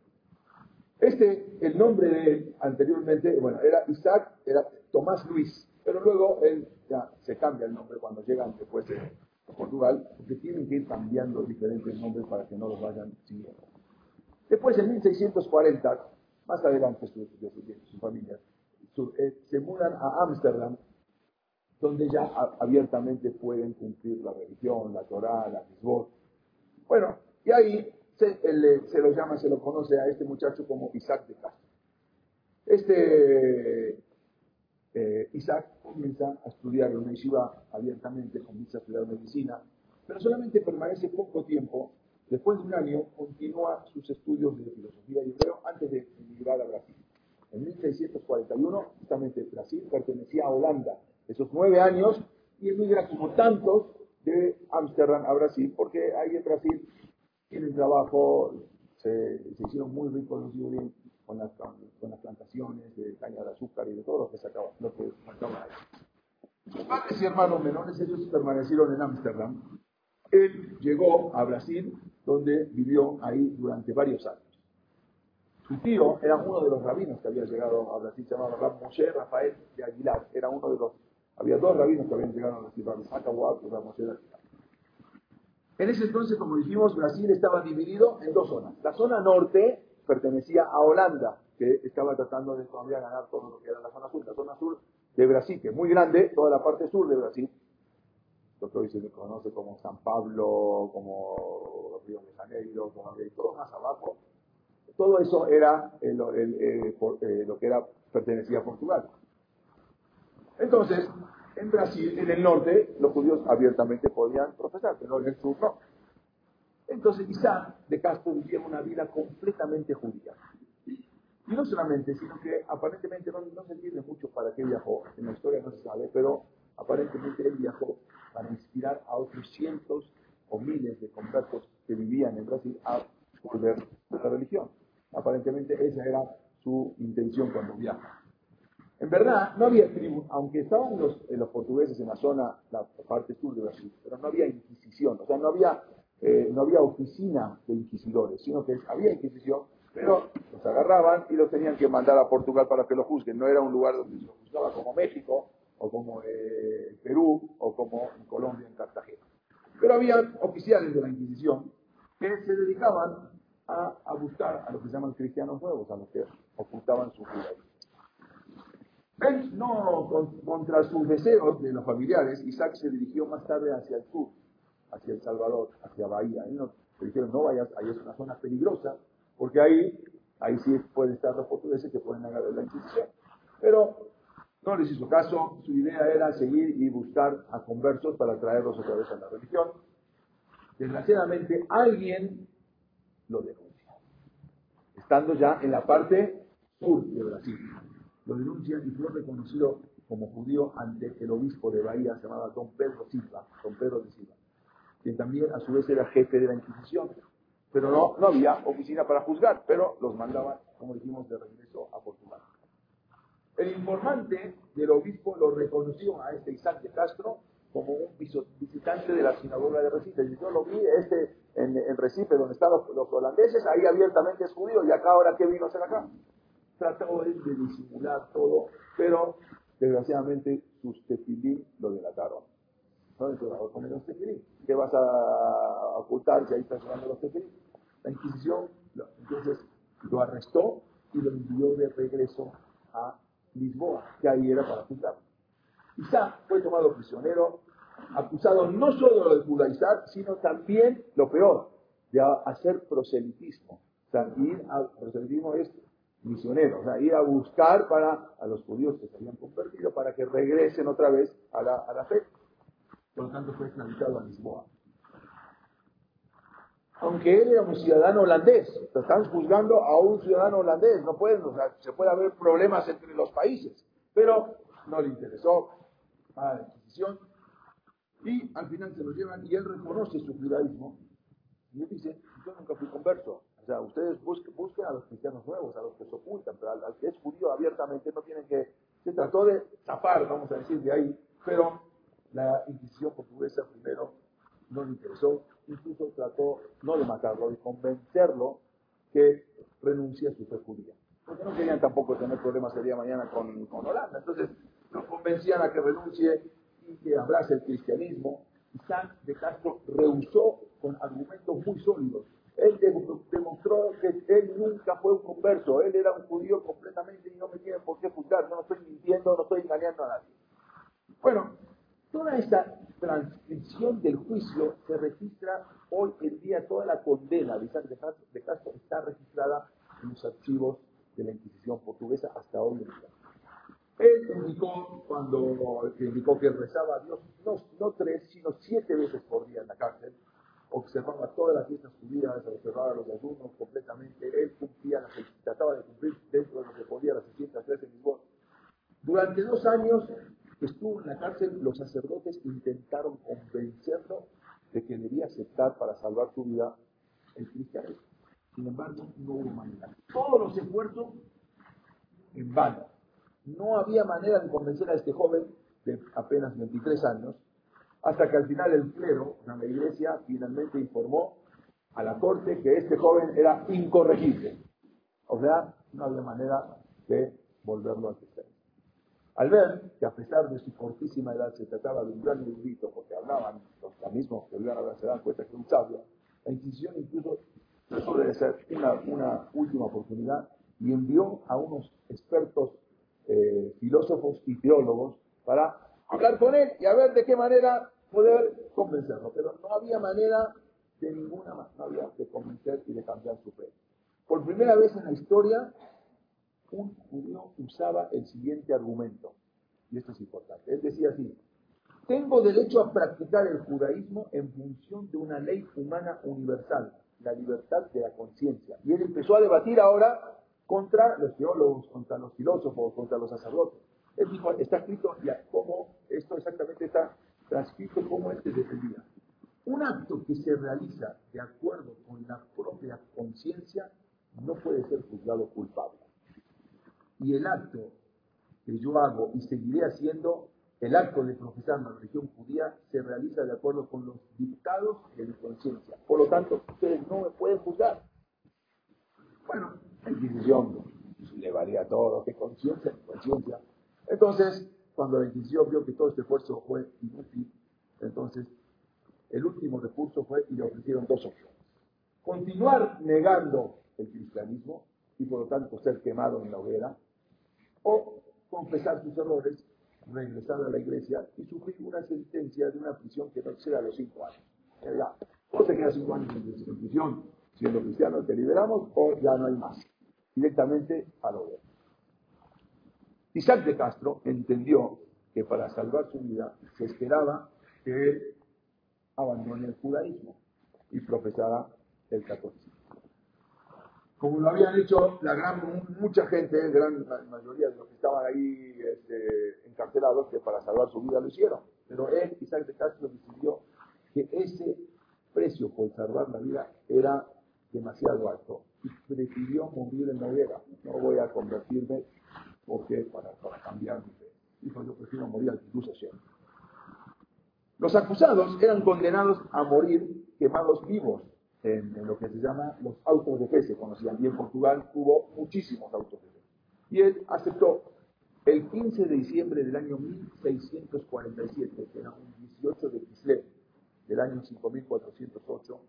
Este, el nombre de él anteriormente, bueno, era Isaac, era Tomás Luis, pero luego él ya se cambia el nombre cuando llegan después de Portugal, porque tienen que ir cambiando diferentes nombres para que no los vayan siguiendo. Después, en 1640, más adelante su, su, familia, eh, se mudan a Ámsterdam donde ya abiertamente pueden cumplir la religión, la Torah, la misbot. Bueno, y ahí se, lo llama, se lo conoce a este muchacho como Isaac de Castro. Este eh, Isaac comienza a estudiar en una yeshiva abiertamente, comienza a estudiar medicina, pero solamente permanece poco tiempo. Después de un año, continúa sus estudios de filosofía y hebreo antes de emigrar a Brasil. En 1641, justamente Brasil pertenecía a Holanda. Esos nueve años, y emigra como tantos de Ámsterdam a Brasil, porque ahí en Brasil tienen trabajo, se, se hicieron muy ricos los judíos con las, con las plantaciones de caña de azúcar y de todo lo que sacaba, lo que ahí. Sus padres y hermanos menores, ellos permanecieron en Ámsterdam. Él llegó a Brasil, donde vivió ahí durante varios años. Su tío era uno de los rabinos que había llegado a Brasil, se llamaba Rafael de Aguilar. Era uno de los, había dos rabinos que habían llegado a Brasil, Rab Isaac y Aguilar. En ese entonces, como dijimos, Brasil estaba dividido en dos zonas. La zona norte pertenecía a Holanda, que estaba tratando de todavía ganar todo lo que era la zona sur. La zona sur de Brasil, que es muy grande, toda la parte sur de Brasil, lo que hoy se conoce como San Pablo, como Río de Janeiro, como todo más abajo, todo eso era el, el, el, eh, lo que era pertenecía a Portugal. Entonces, en Brasil, en el norte, los judíos abiertamente podían profesar, pero en el sur no. Entonces Isaac de Castro vivía una vida completamente judía. Y no solamente, sino que aparentemente no, se entiende mucho para qué viajó, en la historia no se sabe, pero aparentemente él viajó para inspirar a otros cientos o miles de conversos que vivían en Brasil a volver a la religión. Aparentemente esa era su intención cuando viaja. En verdad, no había tribu, aunque estaban los, eh, los portugueses en la zona, la parte sur de Brasil, pero no había inquisición, o sea, no había, eh, oficina de inquisidores, sino que había inquisición, pero los agarraban y los tenían que mandar a Portugal para que lo juzguen. No era un lugar donde se juzgaba como México, o como eh, Perú, o como en Colombia, en Cartagena. Pero había oficiales de la Inquisición que se dedicaban a, a buscar a los que se llaman cristianos nuevos, a los que ocultaban su judaísmo. ¿Ven? No con- contra sus deseos de los familiares, Isaac se dirigió más tarde hacia el sur, hacia El Salvador, hacia Bahía. Le dijeron, no vayas, ahí es una zona peligrosa, porque ahí, ahí sí pueden estar los portugueses que pueden agarrar la Inquisición. Pero no les hizo caso, su idea era seguir y buscar a conversos para traerlos otra vez a la religión. Desgraciadamente, alguien lo denuncia, estando ya en la parte sur de Brasil. Lo denuncian y fue reconocido como judío ante el obispo de Bahía, llamado Don Pedro Silva, Don Pedro de Silva, quien también a su vez era jefe de la Inquisición. Pero no, no había oficina para juzgar, pero los mandaban, como dijimos, de regreso a Portugal. El informante del obispo lo reconoció a este Isaac de Castro como un visitante de la sinagoga de Recife. Y yo lo vi este, en, en Recife, donde están los, los holandeses, ahí abiertamente es judío, y acá ahora, ¿qué vino a hacer acá? Trató él de disimular todo, pero desgraciadamente sus tefilín lo delataron. Entonces, ahora comen los. ¿Qué vas a ocultar si ahí estás llevando los tefilín? La Inquisición, lo- entonces, lo arrestó y lo envió de regreso a Lisboa, que ahí era para juzgar. Isaac fue tomado prisionero, acusado no solo de judaizar, sino también, lo peor, de a- hacer proselitismo. O sea, ir a, proselitismo es misionero, o sea, ir a buscar para a los judíos que se habían convertido para que regresen otra vez a la, a la fe. Por lo tanto, fue esclavizado a Lisboa. Aunque él era un ciudadano holandés, lo están juzgando a un ciudadano holandés, no pueden, o sea, se puede haber problemas entre los países, pero no le interesó a la Inquisición y al final se lo llevan y él reconoce su judaísmo y él dice, yo nunca fui converso, ustedes busquen, a los cristianos nuevos, a los que se ocultan, pero al, al que es judío abiertamente no tienen que, se trató de zafar, vamos a decir, de ahí, pero la Inquisición portuguesa primero no le interesó, incluso trató no de matarlo, de convencerlo que renuncie a su fe judía. Porque no querían tampoco tener problemas el día de mañana con, con Holanda. Entonces, lo convencían a que renuncie y que abrace el cristianismo. Y San de Castro rehusó con argumentos muy sólidos. Él de- demostró que él nunca fue un converso, él era un judío completamente y no me tienen por qué juzgar, no estoy mintiendo, no estoy engañando a nadie. Bueno, toda esta transcripción del juicio se registra hoy en día, toda la condena de Castro, de Castro está registrada en los archivos de la Inquisición portuguesa hasta hoy en día. Él indicó, cuando indicó que rezaba a Dios, no, no tres, sino siete veces por día en la cárcel, observaba todas las fiestas judías, observaba los ayunos completamente, él cumplía, las, trataba de cumplir dentro de lo que podía las 613 mismos. Durante dos años que estuvo en la cárcel, los sacerdotes intentaron convencerlo de que debía aceptar para salvar su vida el cristianismo. Sin embargo, no hubo manera. Todos los esfuerzos en vano. No había manera de convencer a este joven de apenas 23 años, hasta que al final el clero, la iglesia, finalmente informó a la corte que este joven era incorregible. O sea, no había manera de volverlo a cristianismo. Al ver que a pesar de su cortísima edad se trataba de un gran erudito, porque hablaban los mismos que hablar ahora se dan cuenta que un sabio, la Inquisición incluso trató de ser una, una última oportunidad y envió a unos expertos eh, filósofos y teólogos para hablar con él y a ver de qué manera poder convencerlo. Pero no había manera de ninguna manera de convencer y de cambiar su fe. Por primera vez en la historia, un judío usaba el siguiente argumento, y esto es importante. Él decía así, tengo derecho a practicar el judaísmo en función de una ley humana universal, la libertad de la conciencia. Y él empezó a debatir ahora contra los teólogos, contra los filósofos, contra los sacerdotes. Él dijo, está escrito ya cómo esto exactamente está transcrito cómo él se defendía. Un acto que se realiza de acuerdo con la propia conciencia no puede ser juzgado culpable y el acto que yo hago y seguiré haciendo, el acto de profesar la religión judía, se realiza de acuerdo con los dictados de mi conciencia. Por lo tanto, ustedes no me pueden juzgar. Bueno, la Inquisición le valía todo, que conciencia, conciencia. Entonces, cuando la Inquisición vio que todo este esfuerzo fue inútil, entonces el último recurso fue y le ofrecieron dos opciones. Continuar negando el cristianismo y por lo tanto ser quemado en la hoguera, o confesar sus errores, regresar a la iglesia y sufrir una sentencia de una prisión que no exceda los cinco años. O te quedas cinco años en prisión siendo cristiano, te liberamos o ya no hay más. Directamente a la hoguera. Isaac de Castro entendió que para salvar su vida se esperaba que él abandone el judaísmo y profesara el catolicismo como lo habían hecho la gran, mucha gente, gran mayoría de los que estaban ahí este, encarcelados, que para salvar su vida lo hicieron. Pero él, Isaac de Castro, decidió que ese precio por salvar la vida era demasiado alto y prefirió morir en la hoguera. No voy a convertirme porque para, para cambiar mi fe. Dijo, yo prefiero morir al cruz siempre. Los acusados eran condenados a morir quemados vivos en, lo que se llama los autos de fe, se conocían. Y en Portugal hubo muchísimos autos de fe. Y él aceptó el 15 de diciembre del año 1647, que era un 18 de Kislev, del año 5408,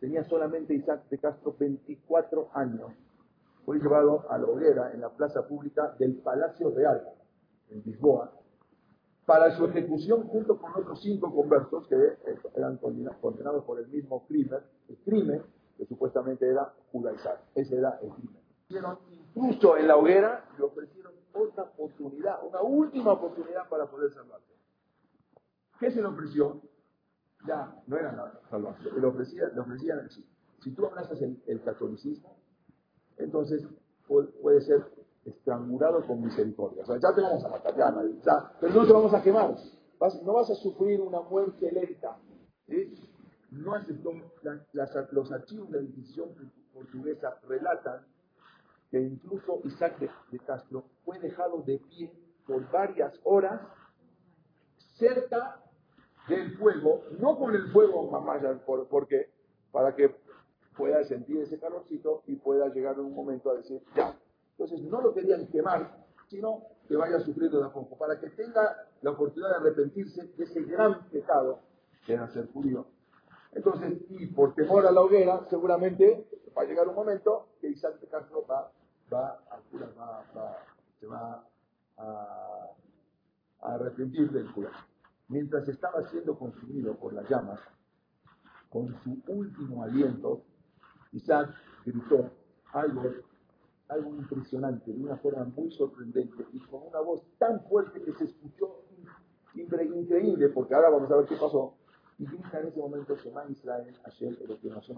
tenía solamente Isaac de Castro 24 años. Fue llevado a la hoguera en la plaza pública del Palacio Real, en Lisboa, para su ejecución junto con otros cinco conversos que eh, eran condenados por el mismo crimen, el crimen que supuestamente era judaizar. Ese era el crimen. Incluso en la hoguera le ofrecieron otra oportunidad, una última oportunidad para poder salvarse. ¿Qué se le ofreció? Ya, no era la salvación. Le ofrecían, le ofrecían así. Si tú abrazas el catolicismo, entonces puede ser estrangulado con misericordia. O sea, ya te vamos a matar, ya, ya pero no te vamos a quemar. no vas a sufrir una muerte lenta. No aceptó, los archivos de la Inquisición portuguesa relatan que incluso Isaac de, Castro fue dejado de pie por varias horas cerca del fuego, no con el fuego más porque para que pueda sentir ese calorcito y pueda llegar en un momento a decir, ya, entonces no lo querían quemar, sino que vaya sufriendo de a poco, para que tenga la oportunidad de arrepentirse de ese gran pecado que era ser judío. Entonces, y por temor a la hoguera, seguramente va a llegar un momento que Isaac de va, va, va, va se va a, a arrepentir del cura. Mientras estaba siendo consumido por las llamas, con su último aliento, Isaac gritó algo algo impresionante, de una forma muy sorprendente y con una voz tan fuerte que se escuchó increíble, porque ahora vamos a ver qué pasó. Y grita en ese momento, Shema Israel, Hashem, el que nos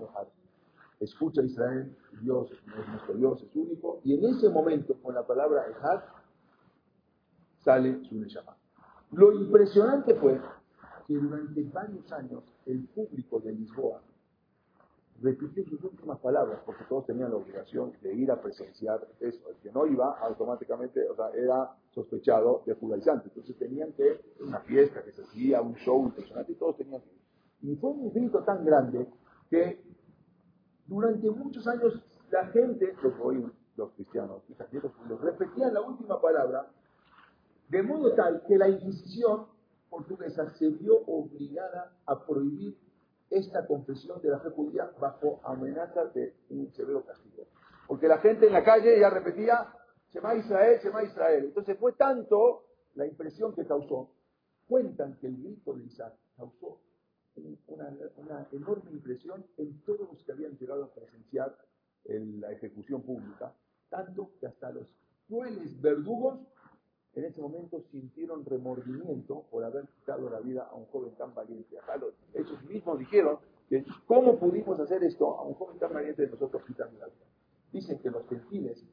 Escucha Israel, Dios es nuestro Dios, es único. Y en ese momento, con la palabra Ejad, sale su Neshama. Lo impresionante fue que durante varios años el público de Lisboa repitió sus últimas palabras, porque todos tenían la obligación de ir a presenciar eso. El que no iba, automáticamente, o sea, era sospechado de judaizante. Entonces tenían que, una fiesta que se hacía, un show impresionante, y todos tenían que ir. Y fue un grito tan grande que durante muchos años la gente, los los cristianos, los repetían la última palabra, de modo tal que la Inquisición portuguesa se vio obligada a prohibir esta confesión de la fe judía bajo amenaza de un severo castigo. Porque la gente en la calle ya repetía, Shema Israel, Shema Israel. Entonces fue tanto la impresión que causó. Cuentan que el grito de Isaac causó una, enorme impresión en todos los que habían llegado a presenciar la ejecución pública, tanto que hasta los crueles verdugos en ese momento sintieron remordimiento por haber quitado la vida a un joven tan valiente. Dijeron que cómo pudimos hacer esto a un joven tan valiente de nosotros quitando la vida. Dicen que los gentiles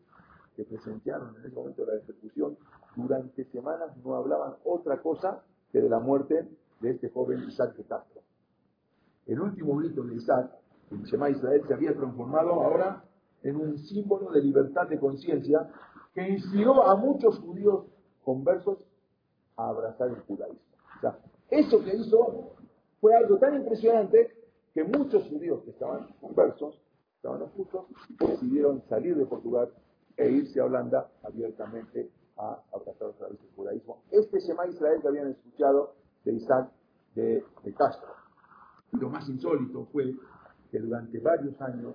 que presenciaron en ese momento la ejecución durante semanas no hablaban otra cosa que de la muerte de este joven Isaac de Castro. El último grito de Isaac, el Shema Israel, se había transformado ahora en un símbolo de libertad de conciencia que inspiró a muchos judíos conversos a abrazar el judaísmo. O sea, eso que hizo fue algo tan impresionante que muchos judíos que estaban conversos, estaban ocultos, decidieron salir de Portugal e irse a Holanda abiertamente a abrazar otra vez el judaísmo. Este Shema Israel que habían escuchado de Isaac de, Castro. Y lo más insólito fue que durante varios años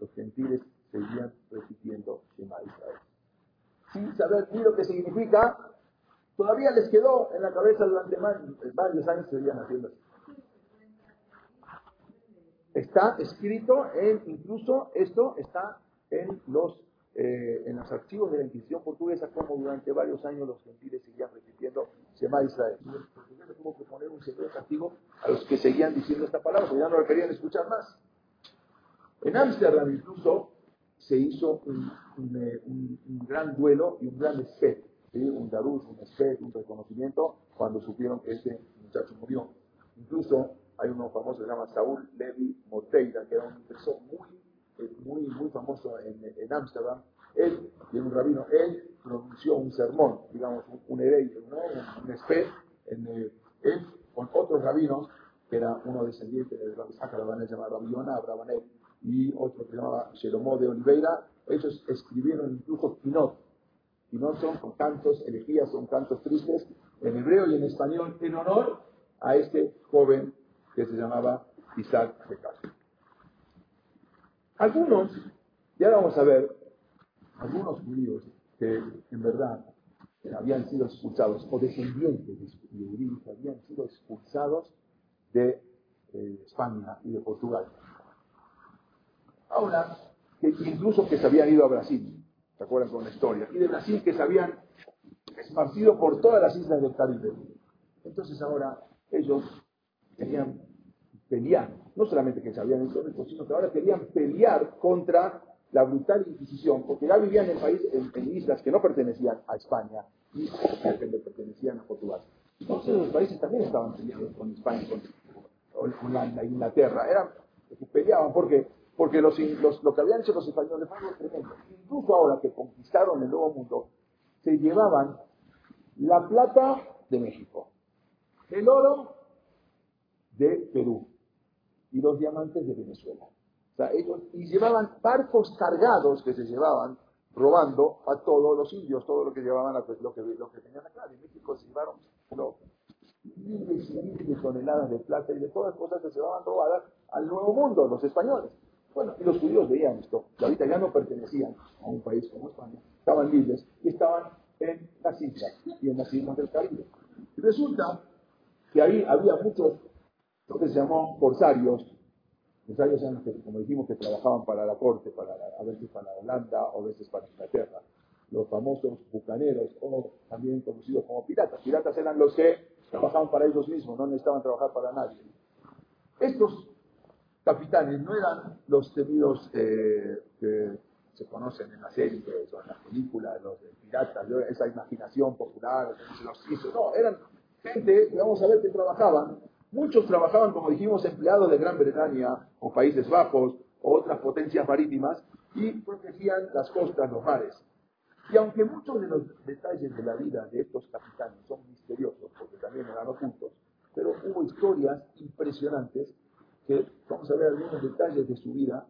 los gentiles seguían repitiendo Shema Israel sin saber ni lo que significa, todavía les quedó en la cabeza durante varios años seguían haciendo así. Está escrito en, incluso esto está en los, eh, en los archivos de la Inquisición portuguesa, como durante varios años los gentiles seguían repitiendo Shema Israel. Y los tuvo que poner un severo castigo a los que seguían diciendo esta palabra, porque ya no lo querían escuchar más. En Ámsterdam incluso se hizo un, eh, gran duelo y un gran respeto, un darush, un respeto, un reconocimiento cuando supieron que este muchacho murió. Incluso hay uno famoso que se llama Saúl Levi Moteira, que era un impresor muy, eh, muy, muy famoso en Ámsterdam. él, y un rabino, él pronunció un sermón, digamos, un, un ¿no? un, un en, eh, él con otros rabinos, que era uno descendiente de Rabbi Sacarabanel llamado Rabbi Abrabanel, y otro que se llamaba Jeromó de Oliveira, ellos escribieron incluso Pinot. Pinot son con cantos, elegías, son cantos tristes, en hebreo y en español, en honor a este joven que se llamaba Isaac de Castro. Algunos, ya vamos a ver, algunos judíos que en verdad habían sido expulsados, o descendientes de judíos habían sido expulsados de eh, España y de Portugal. Ahora, que incluso que se habían ido a Brasil, ¿se acuerdan con la historia? Y de Brasil que se habían esparcido por todas las islas del Caribe. Entonces ahora ellos querían pelear, no solamente que se habían hecho esto, sino que ahora querían pelear contra la brutal Inquisición, porque ya vivían en, país, en, islas que no pertenecían a España y que pertenecían a Portugal. Entonces los países también estaban peleando con España, con, la, Inglaterra, eran, peleaban porque porque los, lo que habían hecho los españoles fue tremendo. Incluso ahora que conquistaron el Nuevo Mundo, se llevaban la plata de México, el oro de Perú y los diamantes de Venezuela. O sea, ellos, y llevaban barcos cargados que se llevaban robando a todos los indios, todo lo que llevaban, lo que, lo que tenían acá. De México se llevaron miles y miles de toneladas de plata y de todas las cosas que se llevaban robadas al Nuevo Mundo, los españoles. Bueno, y los judíos veían esto, que ahorita ya no pertenecían a un país como España, estaban libres y estaban en las islas y en las islas del Caribe. Y resulta que ahí había muchos, que se llamó corsarios, Emisarios eran los que, como dijimos, que trabajaban para la corte, para a veces para Holanda o a veces para Inglaterra. Los famosos bucaneros o también conocidos como piratas. Piratas eran los que trabajaban para ellos mismos, no necesitaban trabajar para nadie. Estos capitanes no eran los temidos eh, que se conocen en las series o en las películas, los de piratas, esa imaginación popular, se los hizo. No, eran gente, vamos a ver, que trabajaban. Muchos trabajaban, como dijimos, empleados de Gran Bretaña o Países Bajos o otras potencias marítimas y protegían las costas, los mares. Y aunque muchos de los detalles de la vida de estos capitanes son misteriosos, porque también eran ocultos, pero hubo historias impresionantes que vamos a ver algunos detalles de su vida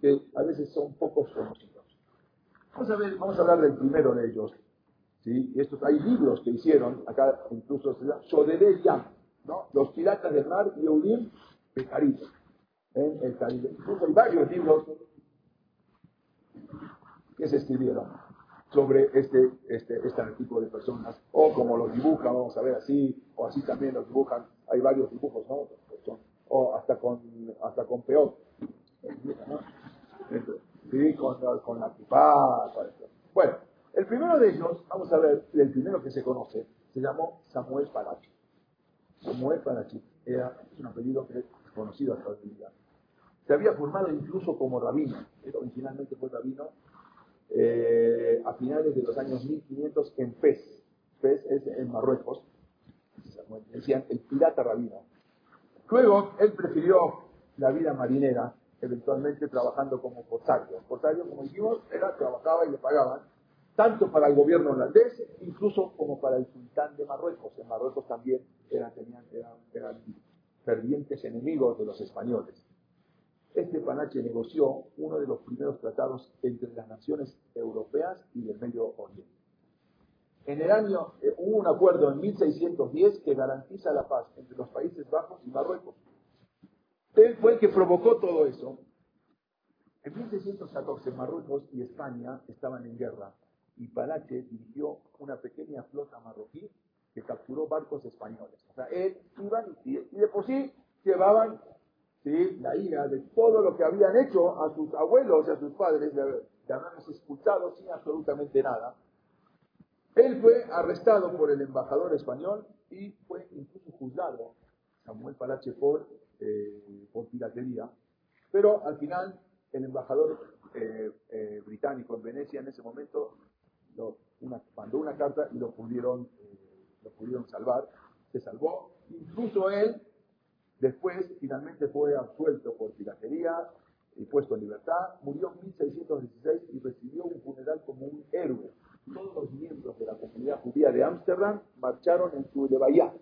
que a veces son pocos conocidos. Vamos a ver, vamos a hablar del primero de ellos. ¿sí? Estos, hay libros que hicieron, acá incluso se llama Sodere Yam, Los piratas del mar y Eurim del Caribe. En el Caribe. Hay varios libros que se escribieron sobre este, este, este tipo de personas, o como los dibujan, vamos a ver así, o así también los dibujan, hay varios dibujos, ¿no? O hasta con, hasta con peor. Sí, con, con la esto. Bueno, el primero de ellos, vamos a ver, el primero que se conoce, se llamó Samuel Palachi. Samuel Palachi era un apellido que es conocido hasta hoy en día. Se había formado incluso como rabino, él originalmente fue rabino, eh, a finales de los años 1500 en Fez. Fez es en Marruecos. Decían el pirata rabino. Luego él prefirió la vida marinera, eventualmente trabajando como corsario. Corsario, como dijimos, era, trabajaba y le pagaban, tanto para el gobierno holandés, incluso como para el sultán de Marruecos. En Marruecos también eran, tenían, eran, eran enemigos de los españoles. Este Panache negoció uno de los primeros tratados entre las naciones europeas y del Medio Oriente. En el año eh, hubo un acuerdo en 1610 que garantiza la paz entre los Países Bajos y Marruecos. Él fue el que provocó todo eso. En 1614 Marruecos y España estaban en guerra y Palache dirigió una pequeña flota marroquí que capturó barcos españoles. O sea, él iban y, y de por sí llevaban ¿sí? la ira de todo lo que habían hecho a sus abuelos y a sus padres, de, de haberlos expulsado sin absolutamente nada. Él fue arrestado por el embajador español y fue incluso juzgado, Samuel Palache, por, eh, por piratería. Pero al final, el embajador eh, eh, británico en Venecia en ese momento lo- una- mandó una carta y lo pudieron, eh, lo pudieron salvar. Se salvó. Incluso él Después, finalmente fue absuelto por piratería y puesto en libertad. Murió en 1616 y recibió un funeral como un héroe. Todos los miembros de la comunidad judía de Ámsterdam marcharon en su levaya,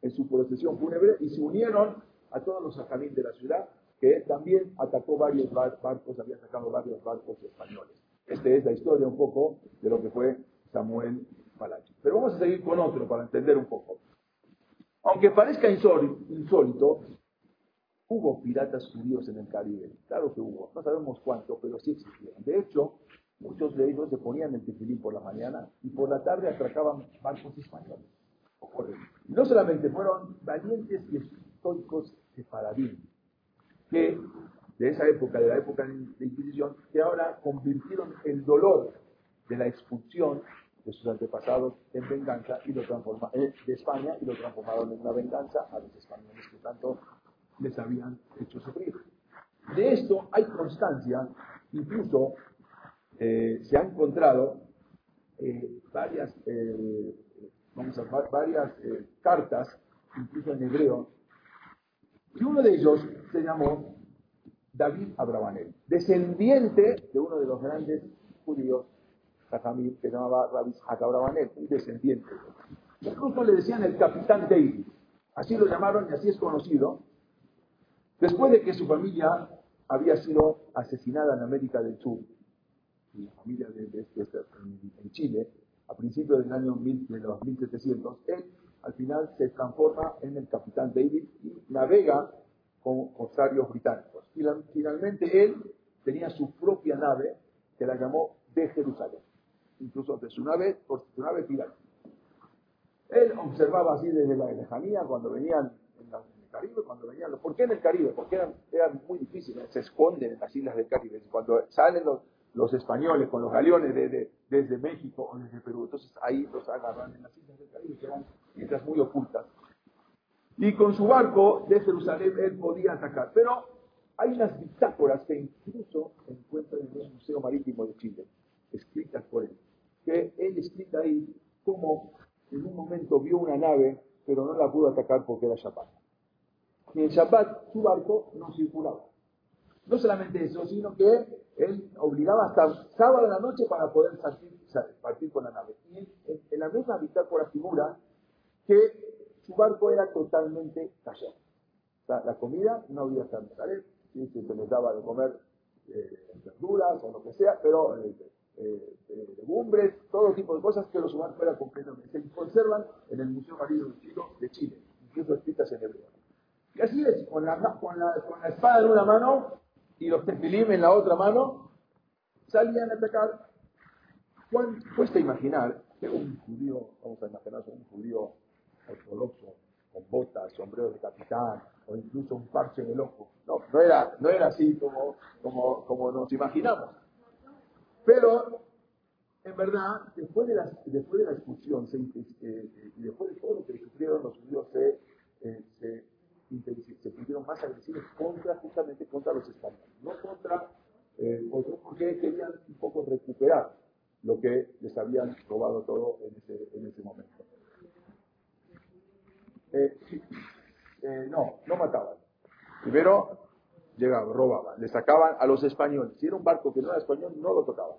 en su procesión fúnebre, y se unieron a todos los sajamín de la ciudad, que también atacó varios bar- barcos, había atacado varios barcos españoles. Esta es la historia un poco de lo que fue Samuel Palachi. Pero vamos a seguir con otro para entender un poco. Aunque parezca insólito, hubo piratas judíos en el Caribe. Claro que hubo. No sabemos cuánto, pero sí existieron. De hecho, muchos de ellos se ponían el tefilín por la mañana y por la tarde atracaban barcos españoles. No solamente fueron valientes y estoicos sefaradín, que de esa época, de la época de Inquisición, que ahora convirtieron el dolor de la expulsión de sus antepasados en venganza y lo transforma, eh, de España y lo transformaron en una venganza a los españoles que tanto les habían hecho sufrir. De esto hay constancia, incluso eh, se han encontrado eh, varias, eh, vamos a va- varias eh, cartas, incluso en hebreo, y uno de ellos se llamó David Abravanel, descendiente de uno de los grandes judíos Jajamil, que se llamaba Rabbi Abravanel, un descendiente. Incluso le decían el capitán David, así lo llamaron y así es conocido, después de que su familia había sido asesinada en América del Sur, y la familia de, de- de- de- en, en Chile, a principios del año 1000 de los 1700, él al final se transforma en el capitán David y navega con corsarios británicos. Y finalmente él tenía su propia nave que la llamó de Jerusalén, incluso de su nave, por su nave pirata. Él observaba así desde la lejanía cuando venían en la- en el Caribe, cuando venían los... ¿Por qué en el Caribe? Porque eran, muy difíciles, se esconden en las islas del Caribe. Cuando salen los, los españoles con los galeones de- desde México o desde Perú, entonces ahí los agarran en las islas del Caribe, que eran islas muy ocultas. Y con su barco de Jerusalén él podía atacar. Pero hay unas bitácoras que incluso se encuentran en el Museo Marítimo de Chile, escritas por él. Que él explica ahí cómo en un momento vio una nave, pero no la pudo atacar porque era Shabbat. Y en Shabbat su barco no circulaba. No solamente eso, sino que él obligaba hasta sábado de la noche para poder partir, partir con la nave. Y en- en la misma bitácora figura que su barco era totalmente callado. La comida no había carne, ¿vale? Sí, se les daba de comer eh, verduras o lo que sea, pero eh, eh, eh, legumbres, todo tipo de cosas que los humanos fuera completamente. Se conservan en el Museo Marino de Chile, de Chile, incluso escritas en hebreo. Y así es, con la, con la, con la espada en una mano y los tefilim en la otra mano, salían a atacar. ¿Cuán cuesta imaginar que un judío, vamos a imaginar un judío ortodoxo, con botas, sombrero de capitán, o incluso un parche en el ojo? No, no era, no era así como, como, nos imaginamos. Pero, en verdad, después de la, después de la expulsión se, eh, eh, y después de todo lo que sufrieron los judíos, se, eh, se, pusieron más agresivos contra, justamente contra los españoles, no contra eh, otros, porque querían un poco recuperar lo que les habían robado todo en en ese momento. Eh, eh, no, no mataban. Primero llegaban, robaban, le sacaban a los españoles. Si era un barco que no era español, no lo tocaban.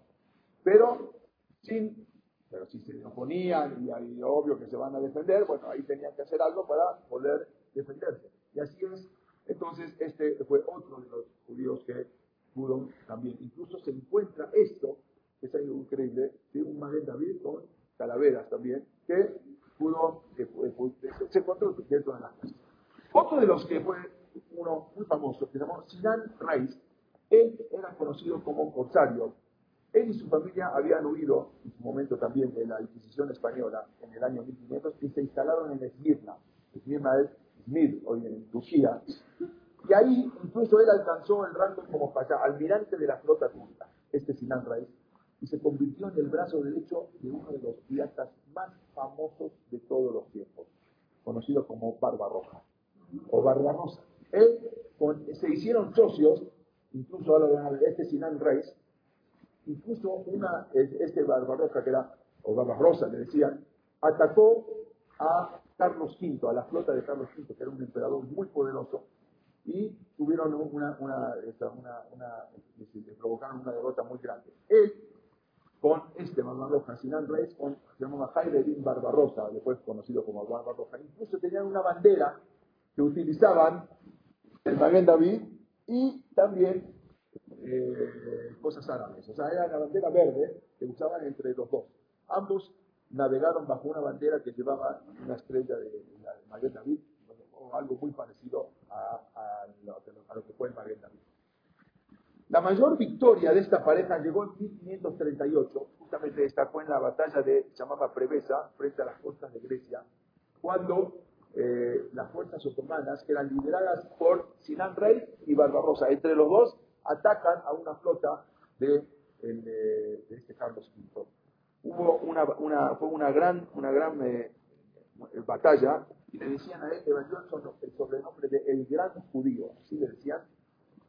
Pero sin, pero si se oponían y hay obvio que se van a defender, bueno, ahí tenían que hacer algo para poder defenderse. Y así es. Entonces, este fue otro de los judíos que pudo también. Incluso se encuentra esto, que es algo increíble, ¿sí? un Maguen David con calaveras también, que pudo, que fue- se- se encontró dentro de las casas. Otro de los que fue uno muy famoso, que se llamó Sinan Reis, él era conocido como corsario. Él y su familia habían huido en su momento también de la Inquisición española en el año 1500 y se instalaron en Esmirna. Esmirna es Izmir, hoy en Turquía. Y ahí incluso él alcanzó el rango como almirante de la flota turca, este Sinan Reis, y se convirtió en el brazo derecho de uno de los piratas más famosos de todos los tiempos, conocido como Barbarroja o Barbarossa. Él, con- se hicieron socios, incluso ahora este Sinan Reis, incluso una, es- este Barbarossa que era, o Barbarossa le decían, atacó a Carlos V, a la flota de Carlos V, que era un emperador muy poderoso, y tuvieron una, una, una, una- le provocaron una derrota muy grande. Él, con este Barbarossa, Sinan Reis, con, se llamaba Jaime bin Barbarossa, después conocido como Barbarossa, incluso tenían una bandera que utilizaban el Maguen David y también eh, cosas árabes. O sea, era la bandera verde que usaban entre los dos. Ambos navegaron bajo una bandera que llevaba una estrella de de David, o algo muy parecido a, a lo, a lo que fue el Maguen David. La mayor victoria de esta pareja llegó en 1538, justamente esta fue en la batalla de, llamaba Prevesa, frente a las costas de Grecia, cuando eh, las fuerzas otomanas, que eran lideradas por Sinan Rey y Barbarossa, entre los dos atacan a una flota de, eh, este Carlos V. Hubo una, fue una gran, una gran eh, batalla y le decían a él, le el sobrenombre de el gran judío, así le decían,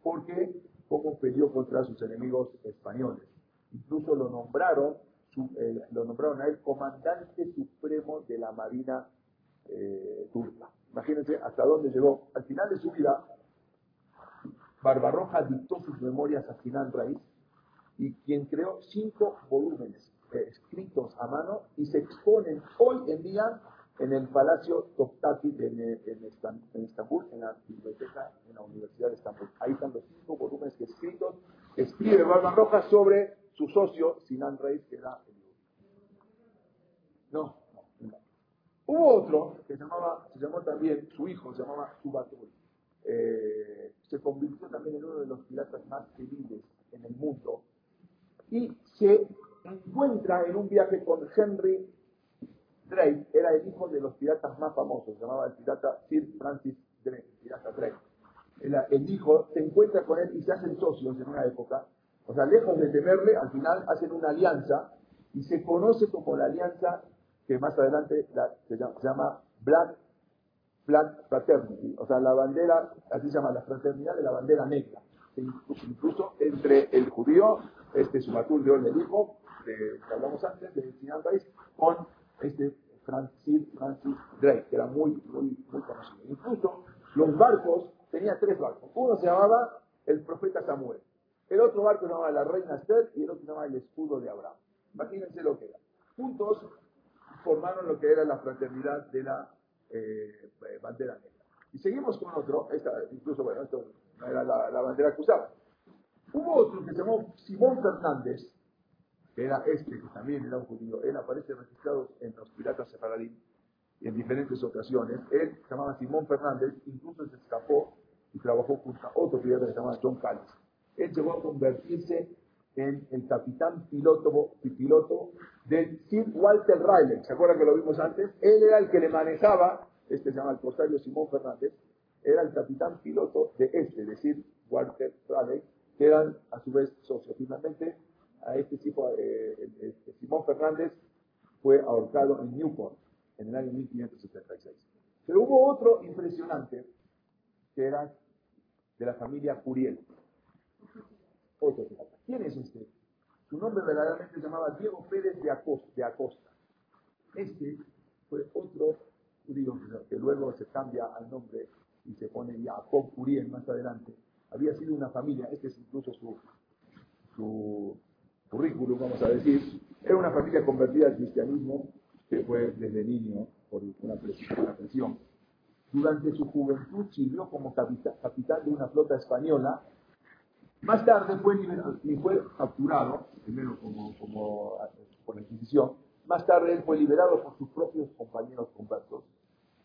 porque cómo peleó contra sus enemigos españoles. Incluso lo nombraron, su- eh, lo nombraron a él comandante supremo de la marina eh, turca. Imagínense hasta dónde llegó. Al final de su vida, Barbarroja dictó sus memorias a Sinan Reis y quien creó cinco volúmenes eh, escritos a mano y se exponen hoy en día en el Palacio Topkapı en, en Estambul, en la biblioteca en la Universidad de Estambul. Ahí están los cinco volúmenes que escritos escribe Barbarroja sobre su socio Sinan Reis, que era el No, no, no. Hubo otro que se llamaba, se llamó también, su hijo se llamaba Subatul. Eh, se convirtió también en uno de los piratas más temibles en el mundo y se encuentra en un viaje con Henry Drake, era el hijo de los piratas más famosos, se llamaba el pirata Sir Francis Drake, pirata Drake. El, el hijo se encuentra con él y se hacen socios en una época. O sea, lejos de temerle, al final hacen una alianza y se conoce como la alianza que más adelante la- se, llama, se llama Black, Black Fraternity, o sea, la bandera, así se llama, la fraternidad de la bandera negra. Incluso, entre el judío, este Sumatul de de, que hablamos antes, de Sinan Reis, con este Francis, Francis Drake, que era muy, muy, muy conocido. Incluso los barcos, tenía tres barcos. Uno se llamaba el profeta Samuel, el otro barco se llamaba la reina Esther y el otro se llamaba el escudo de Abraham. Imagínense lo que era. Juntos formaron lo que era la fraternidad de la eh, bandera negra. Y seguimos con otro, esta, incluso, bueno, esto no era la, la bandera que usaba. Hubo otro que se llamó Simón Fernández, que era este, que también era un judío. Él aparece registrado en los piratas sefaradín y en diferentes ocasiones. Él se llamaba Simón Fernández, incluso se escapó y trabajó junto a otro pirata que se llamaba John Callis. Él llegó a convertirse en el capitán piloto, piloto del Sir Walter Raleigh. ¿Se acuerdan que lo vimos antes? Él era el que le manejaba, este se llama el corsario Simón Fernández, era el capitán piloto de este, de Sir Walter Raleigh, que eran a su vez socios. Finalmente, a este tipo, eh, el- este Simón Fernández fue ahorcado en Newport en el año 1576. Pero hubo otro impresionante, que era de la familia Curiel. Otro. ¿Quién es este? Su nombre verdaderamente se llamaba Diego Pérez de Acosta. De Acosta. Este fue otro judío que luego se cambia al nombre y se pone Jacob Curiel más adelante. Había sido una familia, este es incluso su, su currículum, vamos a decir, era una familia convertida al cristianismo que fue desde niño por una presión. Durante su juventud sirvió como capitán de una flota española. Más tarde fue liberado fue capturado, primero como, por la Inquisición. Más tarde él fue liberado por sus propios compañeros conversos.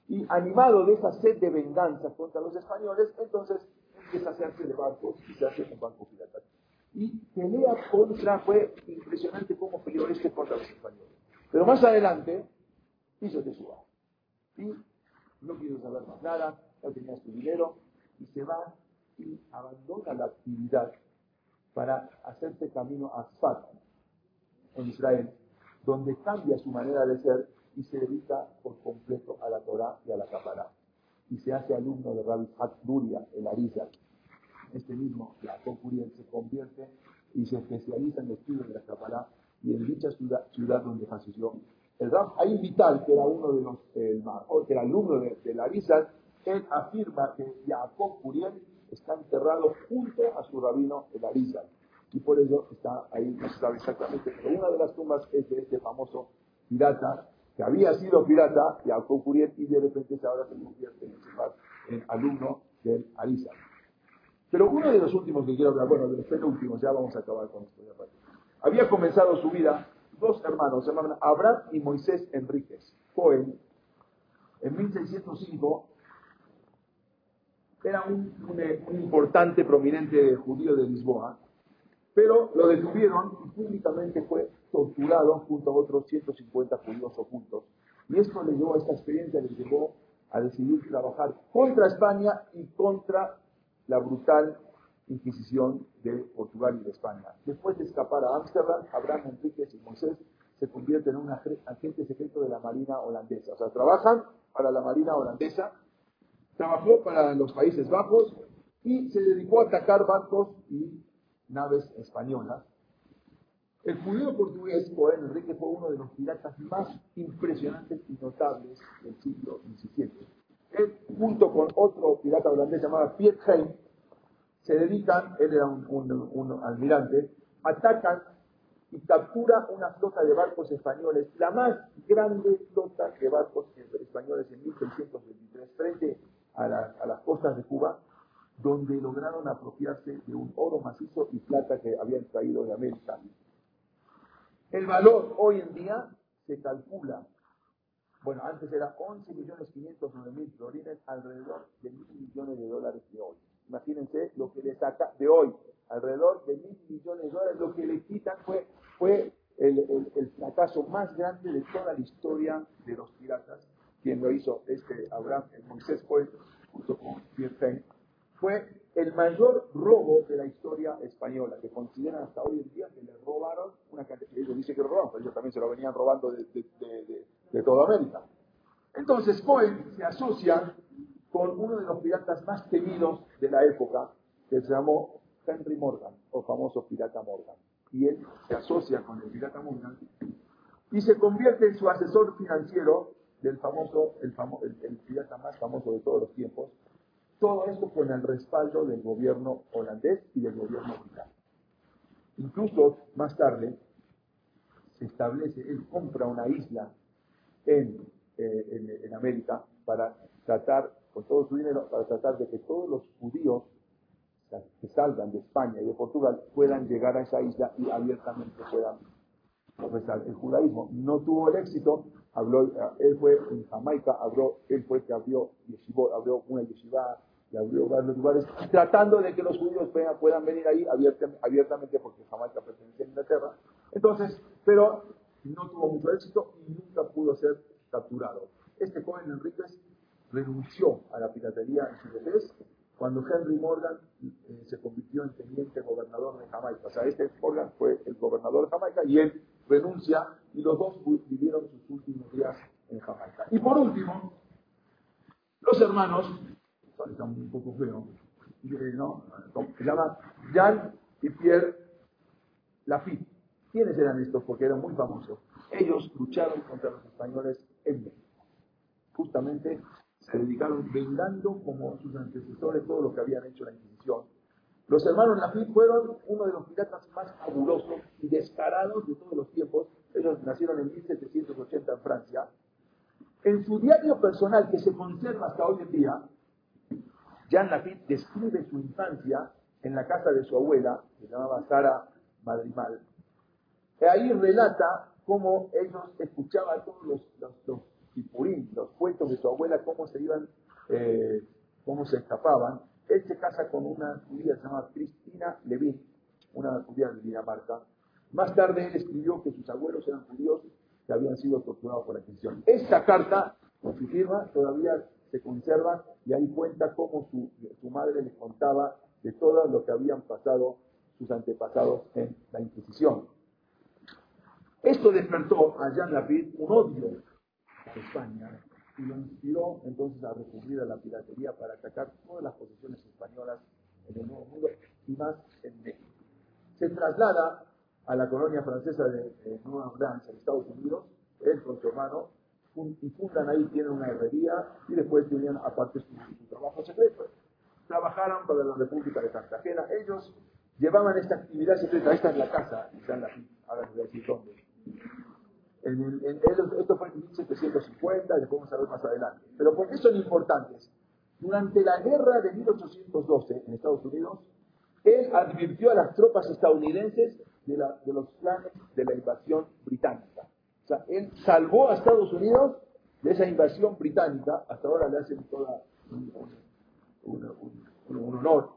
Y animado de esa sed de venganza contra los españoles, entonces empieza a hacerse de barcos y se hace un banco pirata. Y pelea contra, fue impresionante cómo peleó este contra los españoles. Pero más adelante hizo de suba. Y no quiso saber más nada, ya tenía su dinero y se va y abandona la actividad para hacerse camino a Sfat, en Israel, donde cambia su manera de ser y se dedica por completo a la Torah y a la Kabbalah. Y se hace alumno de Rabbi Duria, el Arizal. Este mismo, Jacob Curiel, se convierte y se especializa en el estudio de la Kabbalah y en dicha ciudad, ciudad donde falleció. El Rab Haim Vital, que era uno de los, el que era alumno de, Arizal, él afirma que Jacob Curiel está enterrado junto a su rabino, el Arizal. Y por ello está ahí, no sabe exactamente, pero una de las tumbas es de este famoso pirata, que había sido pirata, Jacob Curiel, y de repente ahora se convierte en, en alumno del Arizal. Pero uno de los últimos que quiero hablar, bueno, de los penúltimos, ya vamos a acabar con esto. Había comenzado su vida dos hermanos, se llamaban Abraham y Moisés Enríquez Cohen. En 1605 era un, un, eh, un importante, prominente judío de Lisboa, pero lo detuvieron y públicamente fue torturado junto a otros 150 judíos ocultos. Y esto le llevó a esta experiencia, le llevó a decidir trabajar contra España y contra la brutal Inquisición de Portugal y de España. Después de escapar a Ámsterdam, Abraham Enríquez y Moisés se convierten en un ag- agente secreto de la Marina holandesa. O sea, trabajan para la Marina holandesa, trabajó para los Países Bajos y se dedicó a atacar barcos y naves españolas. El judío portugués Cohen Enrique fue uno de los piratas más impresionantes y notables del siglo XVII. Junto con otro pirata holandés llamado Piet Hein, se dedican, él era un, almirante, atacan y captura una flota de barcos españoles, la más grande flota de barcos españoles en 1623, frente a, a las costas de Cuba, donde lograron apropiarse de un oro macizo y plata que habían traído de América. El valor hoy en día se calcula, bueno, antes era 11 millones 509 mil florines, alrededor de mil millones de dólares de hoy. Imagínense lo que le saca de hoy, alrededor de mil millones de dólares, lo que le quitan fue, fue el, el- el fracaso más grande de toda la historia de los piratas, quien lo hizo este Abraham, el Moisés Cohen, junto con Pierre fue el mayor robo de la historia española, que consideran hasta hoy en día que le robaron una cantidad, ellos dicen que lo robaron, pero ellos también se lo venían robando de, de toda América. Entonces Cohen se asocia con uno de los piratas más temidos de la época, que se llamó Henry Morgan, o famoso pirata Morgan. Y él se asocia con el pirata Morgan y se convierte en su asesor financiero del famoso, el, famo, el, pirata más famoso de todos los tiempos. Todo esto con el respaldo del gobierno holandés y del gobierno británico. Incluso más tarde se establece, él compra una isla en, eh, en, en América para tratar, con todo su dinero, para tratar de que todos los judíos que salgan de España y de Portugal puedan llegar a esa isla y abiertamente puedan profesar el judaísmo. No tuvo el éxito, habló, él fue en Jamaica, abrió, él fue que abrió, yeshivó, abrió una yeshiva y abrió varios lugares, tratando de que los judíos puedan, puedan venir ahí abiertamente, abiertamente, porque Jamaica pertenece a Inglaterra. Entonces, pero no tuvo mucho éxito y nunca pudo ser capturado. Este joven Enríquez renunció a la piratería en su vejez cuando Henry Morgan eh, se convirtió en teniente gobernador de Jamaica. O sea, este Morgan fue el gobernador de Jamaica y él renuncia y los dos vivieron sus últimos días en Jamaica. Y por último, los hermanos, está un poco feo, ¿no? se llaman Jean y Pierre Lafitte. ¿Quiénes eran estos? Porque eran muy famosos. Ellos lucharon contra los españoles en México. Justamente se dedicaron vengando como sus antecesores todo lo que habían hecho la Inquisición. Los hermanos Lafitte fueron uno de los piratas más fabulosos y descarados de todos los tiempos. Ellos nacieron en 1780 en Francia. En su diario personal, que se conserva hasta hoy en día, Jean Lafitte describe su infancia en la casa de su abuela, que se llamaba Sara Madrimal. Ahí relata cómo ellos escuchaban todos los, los, los Purín, los cuentos de su abuela, cómo se iban, eh, cómo se escapaban. Él se casa con una judía llamada Cristina Levin, una judía de Dinamarca. Más tarde él escribió que sus abuelos eran judíos que habían sido torturados por la Inquisición. Esta carta, con su firma, todavía se conserva y ahí cuenta cómo su, su madre le contaba de todo lo que habían pasado sus antepasados en la Inquisición. Esto despertó a Jean Lapid un odio a España y lo inspiró entonces a recurrir a la piratería para atacar todas las posesiones españolas en el Nuevo Mundo y más en México. Se traslada a la colonia francesa de, de Nueva Orleans, en Estados Unidos, él con su hermano, y fundan ahí, tienen una herrería y después tenían aparte su, su trabajo secreto. Trabajaron para la República de Cartagena. Ellos llevaban esta actividad secreta. Esta es la casa, están aquí, ahora les voy a decir dónde. En el, en, esto fue en 1750, después vamos a ver más adelante. Pero ¿por qué son importantes? Durante la guerra de 1812 en Estados Unidos, él advirtió a las tropas estadounidenses de, la, de los planes de la invasión británica. O sea, él salvó a Estados Unidos de esa invasión británica, hasta ahora le hacen toda un, un, un, un honor.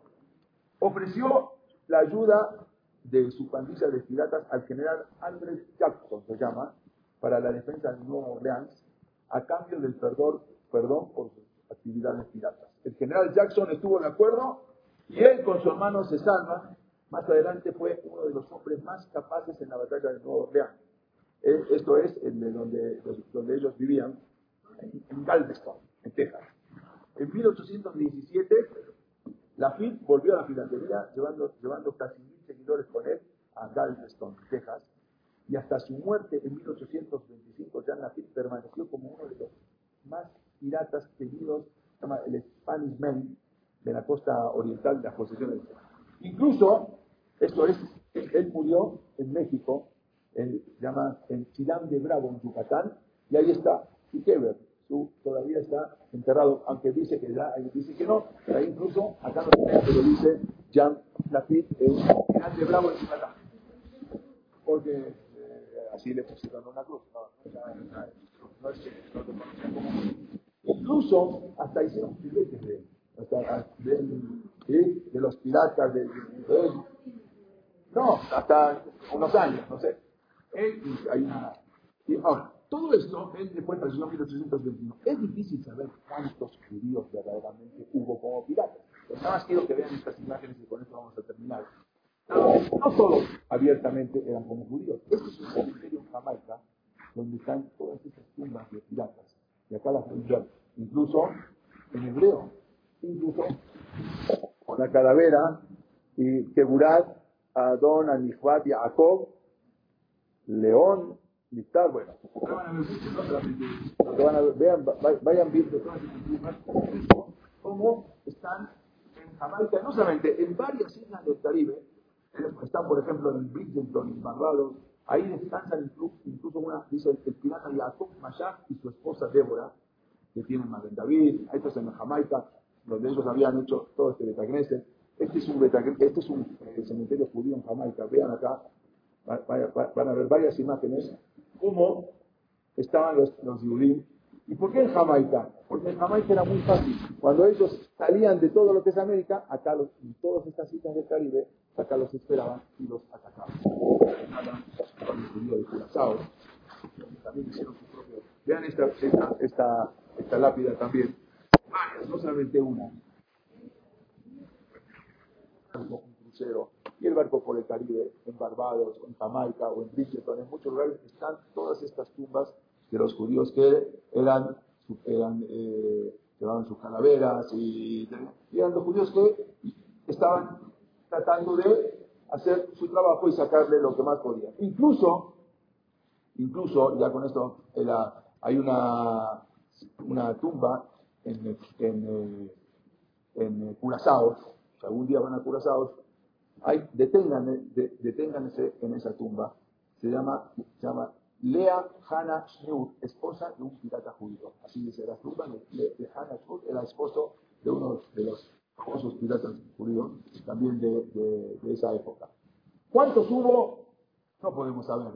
Ofreció la ayuda de su pandilla de piratas al general Andrew Jackson, se llama, para la defensa de Nueva Orleans, a cambio del perdón, perdón por sus actividades piratas. El general Jackson estuvo de acuerdo y él con su hermano se salva. Más adelante fue uno de los hombres más capaces en la batalla de Nueva Orleans. Esto es donde, donde ellos vivían, en Galveston, en Texas. En 1817, Lafitte volvió a la piratería, llevando, llevando casi mil seguidores con él a Galveston, Texas, y hasta su muerte en 1825, Jean Lafitte permaneció como uno de los más piratas tenidos, se llama el Spanish Man, de la costa oriental de las posesiones. Incluso, esto es, él murió en México, él llama en Chilán de Bravo, en Yucatán, y ahí está Ikeber, su todavía está enterrado, aunque dice que ya, dice que no, pero ahí incluso, acá no pero dice Jean Lafitte en Chilán de Bravo, en Yucatán. Porque así le pusieron una cruz, no, no, no, es que no como. Incluso hasta hicieron filetes de él, hasta de, ¿sí? de los piratas, de, de, de no, hasta unos años, no sé. Él, hay una, y, oh, todo esto, él le en 1821. Es difícil saber cuántos judíos verdaderamente hubo como piratas. Pero nada más quiero que vean estas imágenes y con esto vamos a terminar. No todos abiertamente eran como judíos. Este es un cementerio en Jamaica donde están todas estas tumbas de piratas. Y acá las ver, incluso en hebreo, incluso con la calavera y Keburat, Adon, Anifat, Jacob, León, Listar, bueno, van a ver. Vean, vayan viendo todas estas tumbas, cómo están en Jamaica, no solamente en varias islas del Caribe, están por ejemplo en Bridgeton, en Barbados, ahí descansan incluso, una, dice el pirata Jacob Mayach y su esposa Débora, que tienen Magen David, esto es en Jamaica, donde ellos habían hecho todo este Betagneset. Este es un, este es un eh, cementerio judío en Jamaica, vean acá, van a ver varias imágenes, cómo estaban los, los ¿Y por qué en Jamaica? Porque en Jamaica era muy fácil. Cuando ellos salían de todo lo que es América, acá los, en todas estas islas del Caribe, acá los esperaban y los atacaban. También hicieron su propio. Vean esta, esta, esta, lápida también. Varias, no solamente una. Un crucero. Y el barco por el Caribe, en Barbados, en Jamaica o en Bridgeton, en muchos lugares están todas estas tumbas de los judíos que eran, eran eh, llevaban sus calaveras y, eran los judíos que estaban tratando de hacer su trabajo y sacarle lo que más podían. Incluso, incluso, ya con esto, hay una, una tumba en, en, en Curazao, si algún día van a Curazao, hay, deténganse, deténganse en esa tumba, se llama, se llama Lea Hannah Schnur, esposa de un pirata judío. Así dice la tumba de, de Hannah Schnur, era esposo de uno de los famosos piratas judíos, también de, esa época. ¿Cuántos hubo? No podemos saber.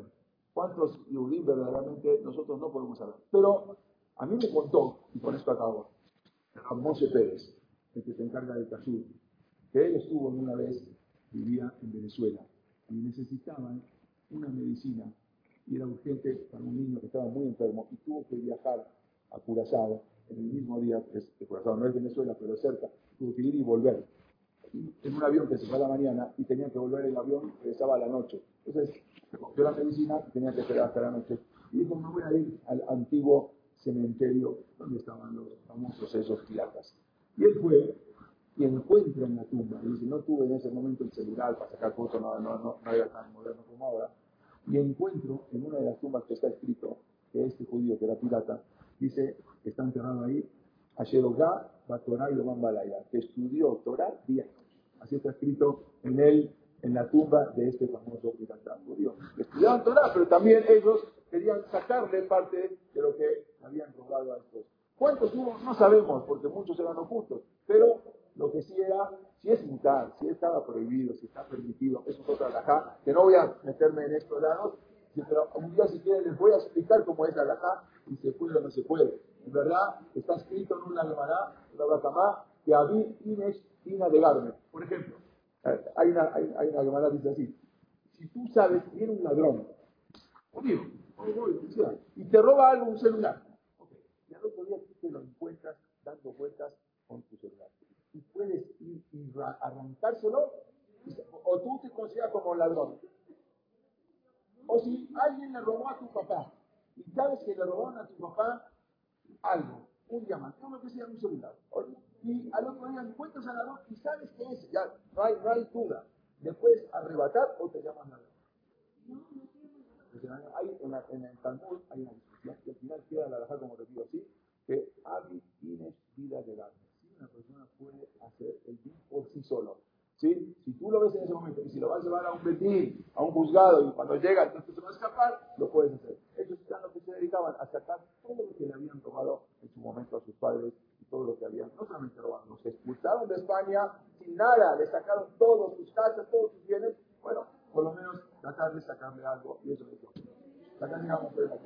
¿Cuántos Yudim verdaderamente nosotros no podemos saber? Pero a mí me contó, y con esto acabo, a Moshe Pérez, el que se encarga del Kashur, que él estuvo en una vez, vivía en Venezuela, y necesitaban una medicina y era urgente para un niño que estaba muy enfermo y tuvo que viajar a Curazao en el mismo día, es, Curazao no es Venezuela, pero cerca, ir y volver. en un avión que se fue a la mañana y tenía que volver el avión, regresaba a la noche. Entonces, cogió la medicina y tenía que esperar hasta la noche. Y dijo, me voy a ir al antiguo cementerio donde estaban los famosos esos piratas. Y él fue y encuentra en la tumba, y dice, no tuve en ese momento el celular para sacar fotos, no, no, no, no era tan moderno como ahora, y encuentro en una de las tumbas que está escrito que este judío que era pirata, dice que está enterrado ahí, Ayerogá, Batorá Balaya, que estudió Torah día Así está escrito en él, en la tumba de este famoso pirata judío. Estudiaban Torah, pero también ellos querían sacarle parte de lo que habían robado a estos. ¿Cuántos hubo? No sabemos, porque muchos eran ocultos, pero lo que sí era, si es mutar, si estaba prohibido, si está permitido, eso es otra alajá, que no voy a meterme en estos lados, pero un día si quieren les voy a explicar cómo es la alajá, y se puede o no se puede. En verdad, está escrito en una Gemara, una Bacamá, que había Inés Ina de Garme. Por ejemplo, hay una, hay, una Gemara que dice así, si tú sabes que viene un ladrón, oye, y te roba algo, un celular, okay. y al otro día tú te lo encuentras dando vueltas con tu celular y puedes ir y arrancárselo, o tú te consideras como ladrón. O si alguien le robó a tu papá, y sabes que le robaron a tu papá algo, un diamante, lo que sea, un celular. Y al otro día encuentras al ladrón y sabes que es, ya no hay, no hay duda. Le puedes arrebatar o te llaman ladrón. Hay en, el Talmud hay una discusión y al final queda la verdad como te digo así, que Abi tienes vida de alma una persona puede hacer el bien por sí solo. ¿Sí? Si tú lo ves en ese momento y si lo vas a llevar a un betín, a un juzgado y cuando llega entonces se va a escapar, lo puedes hacer. Ellos eran los que se dedicaban a sacar todo lo que le habían robado en su momento a sus padres y todo lo que habían, no solamente robado, los expulsaron de España sin nada, le sacaron todos sus casas, todos sus bienes, bueno, por lo menos tratar de sacarle algo y eso es lo que. Acá digamos, la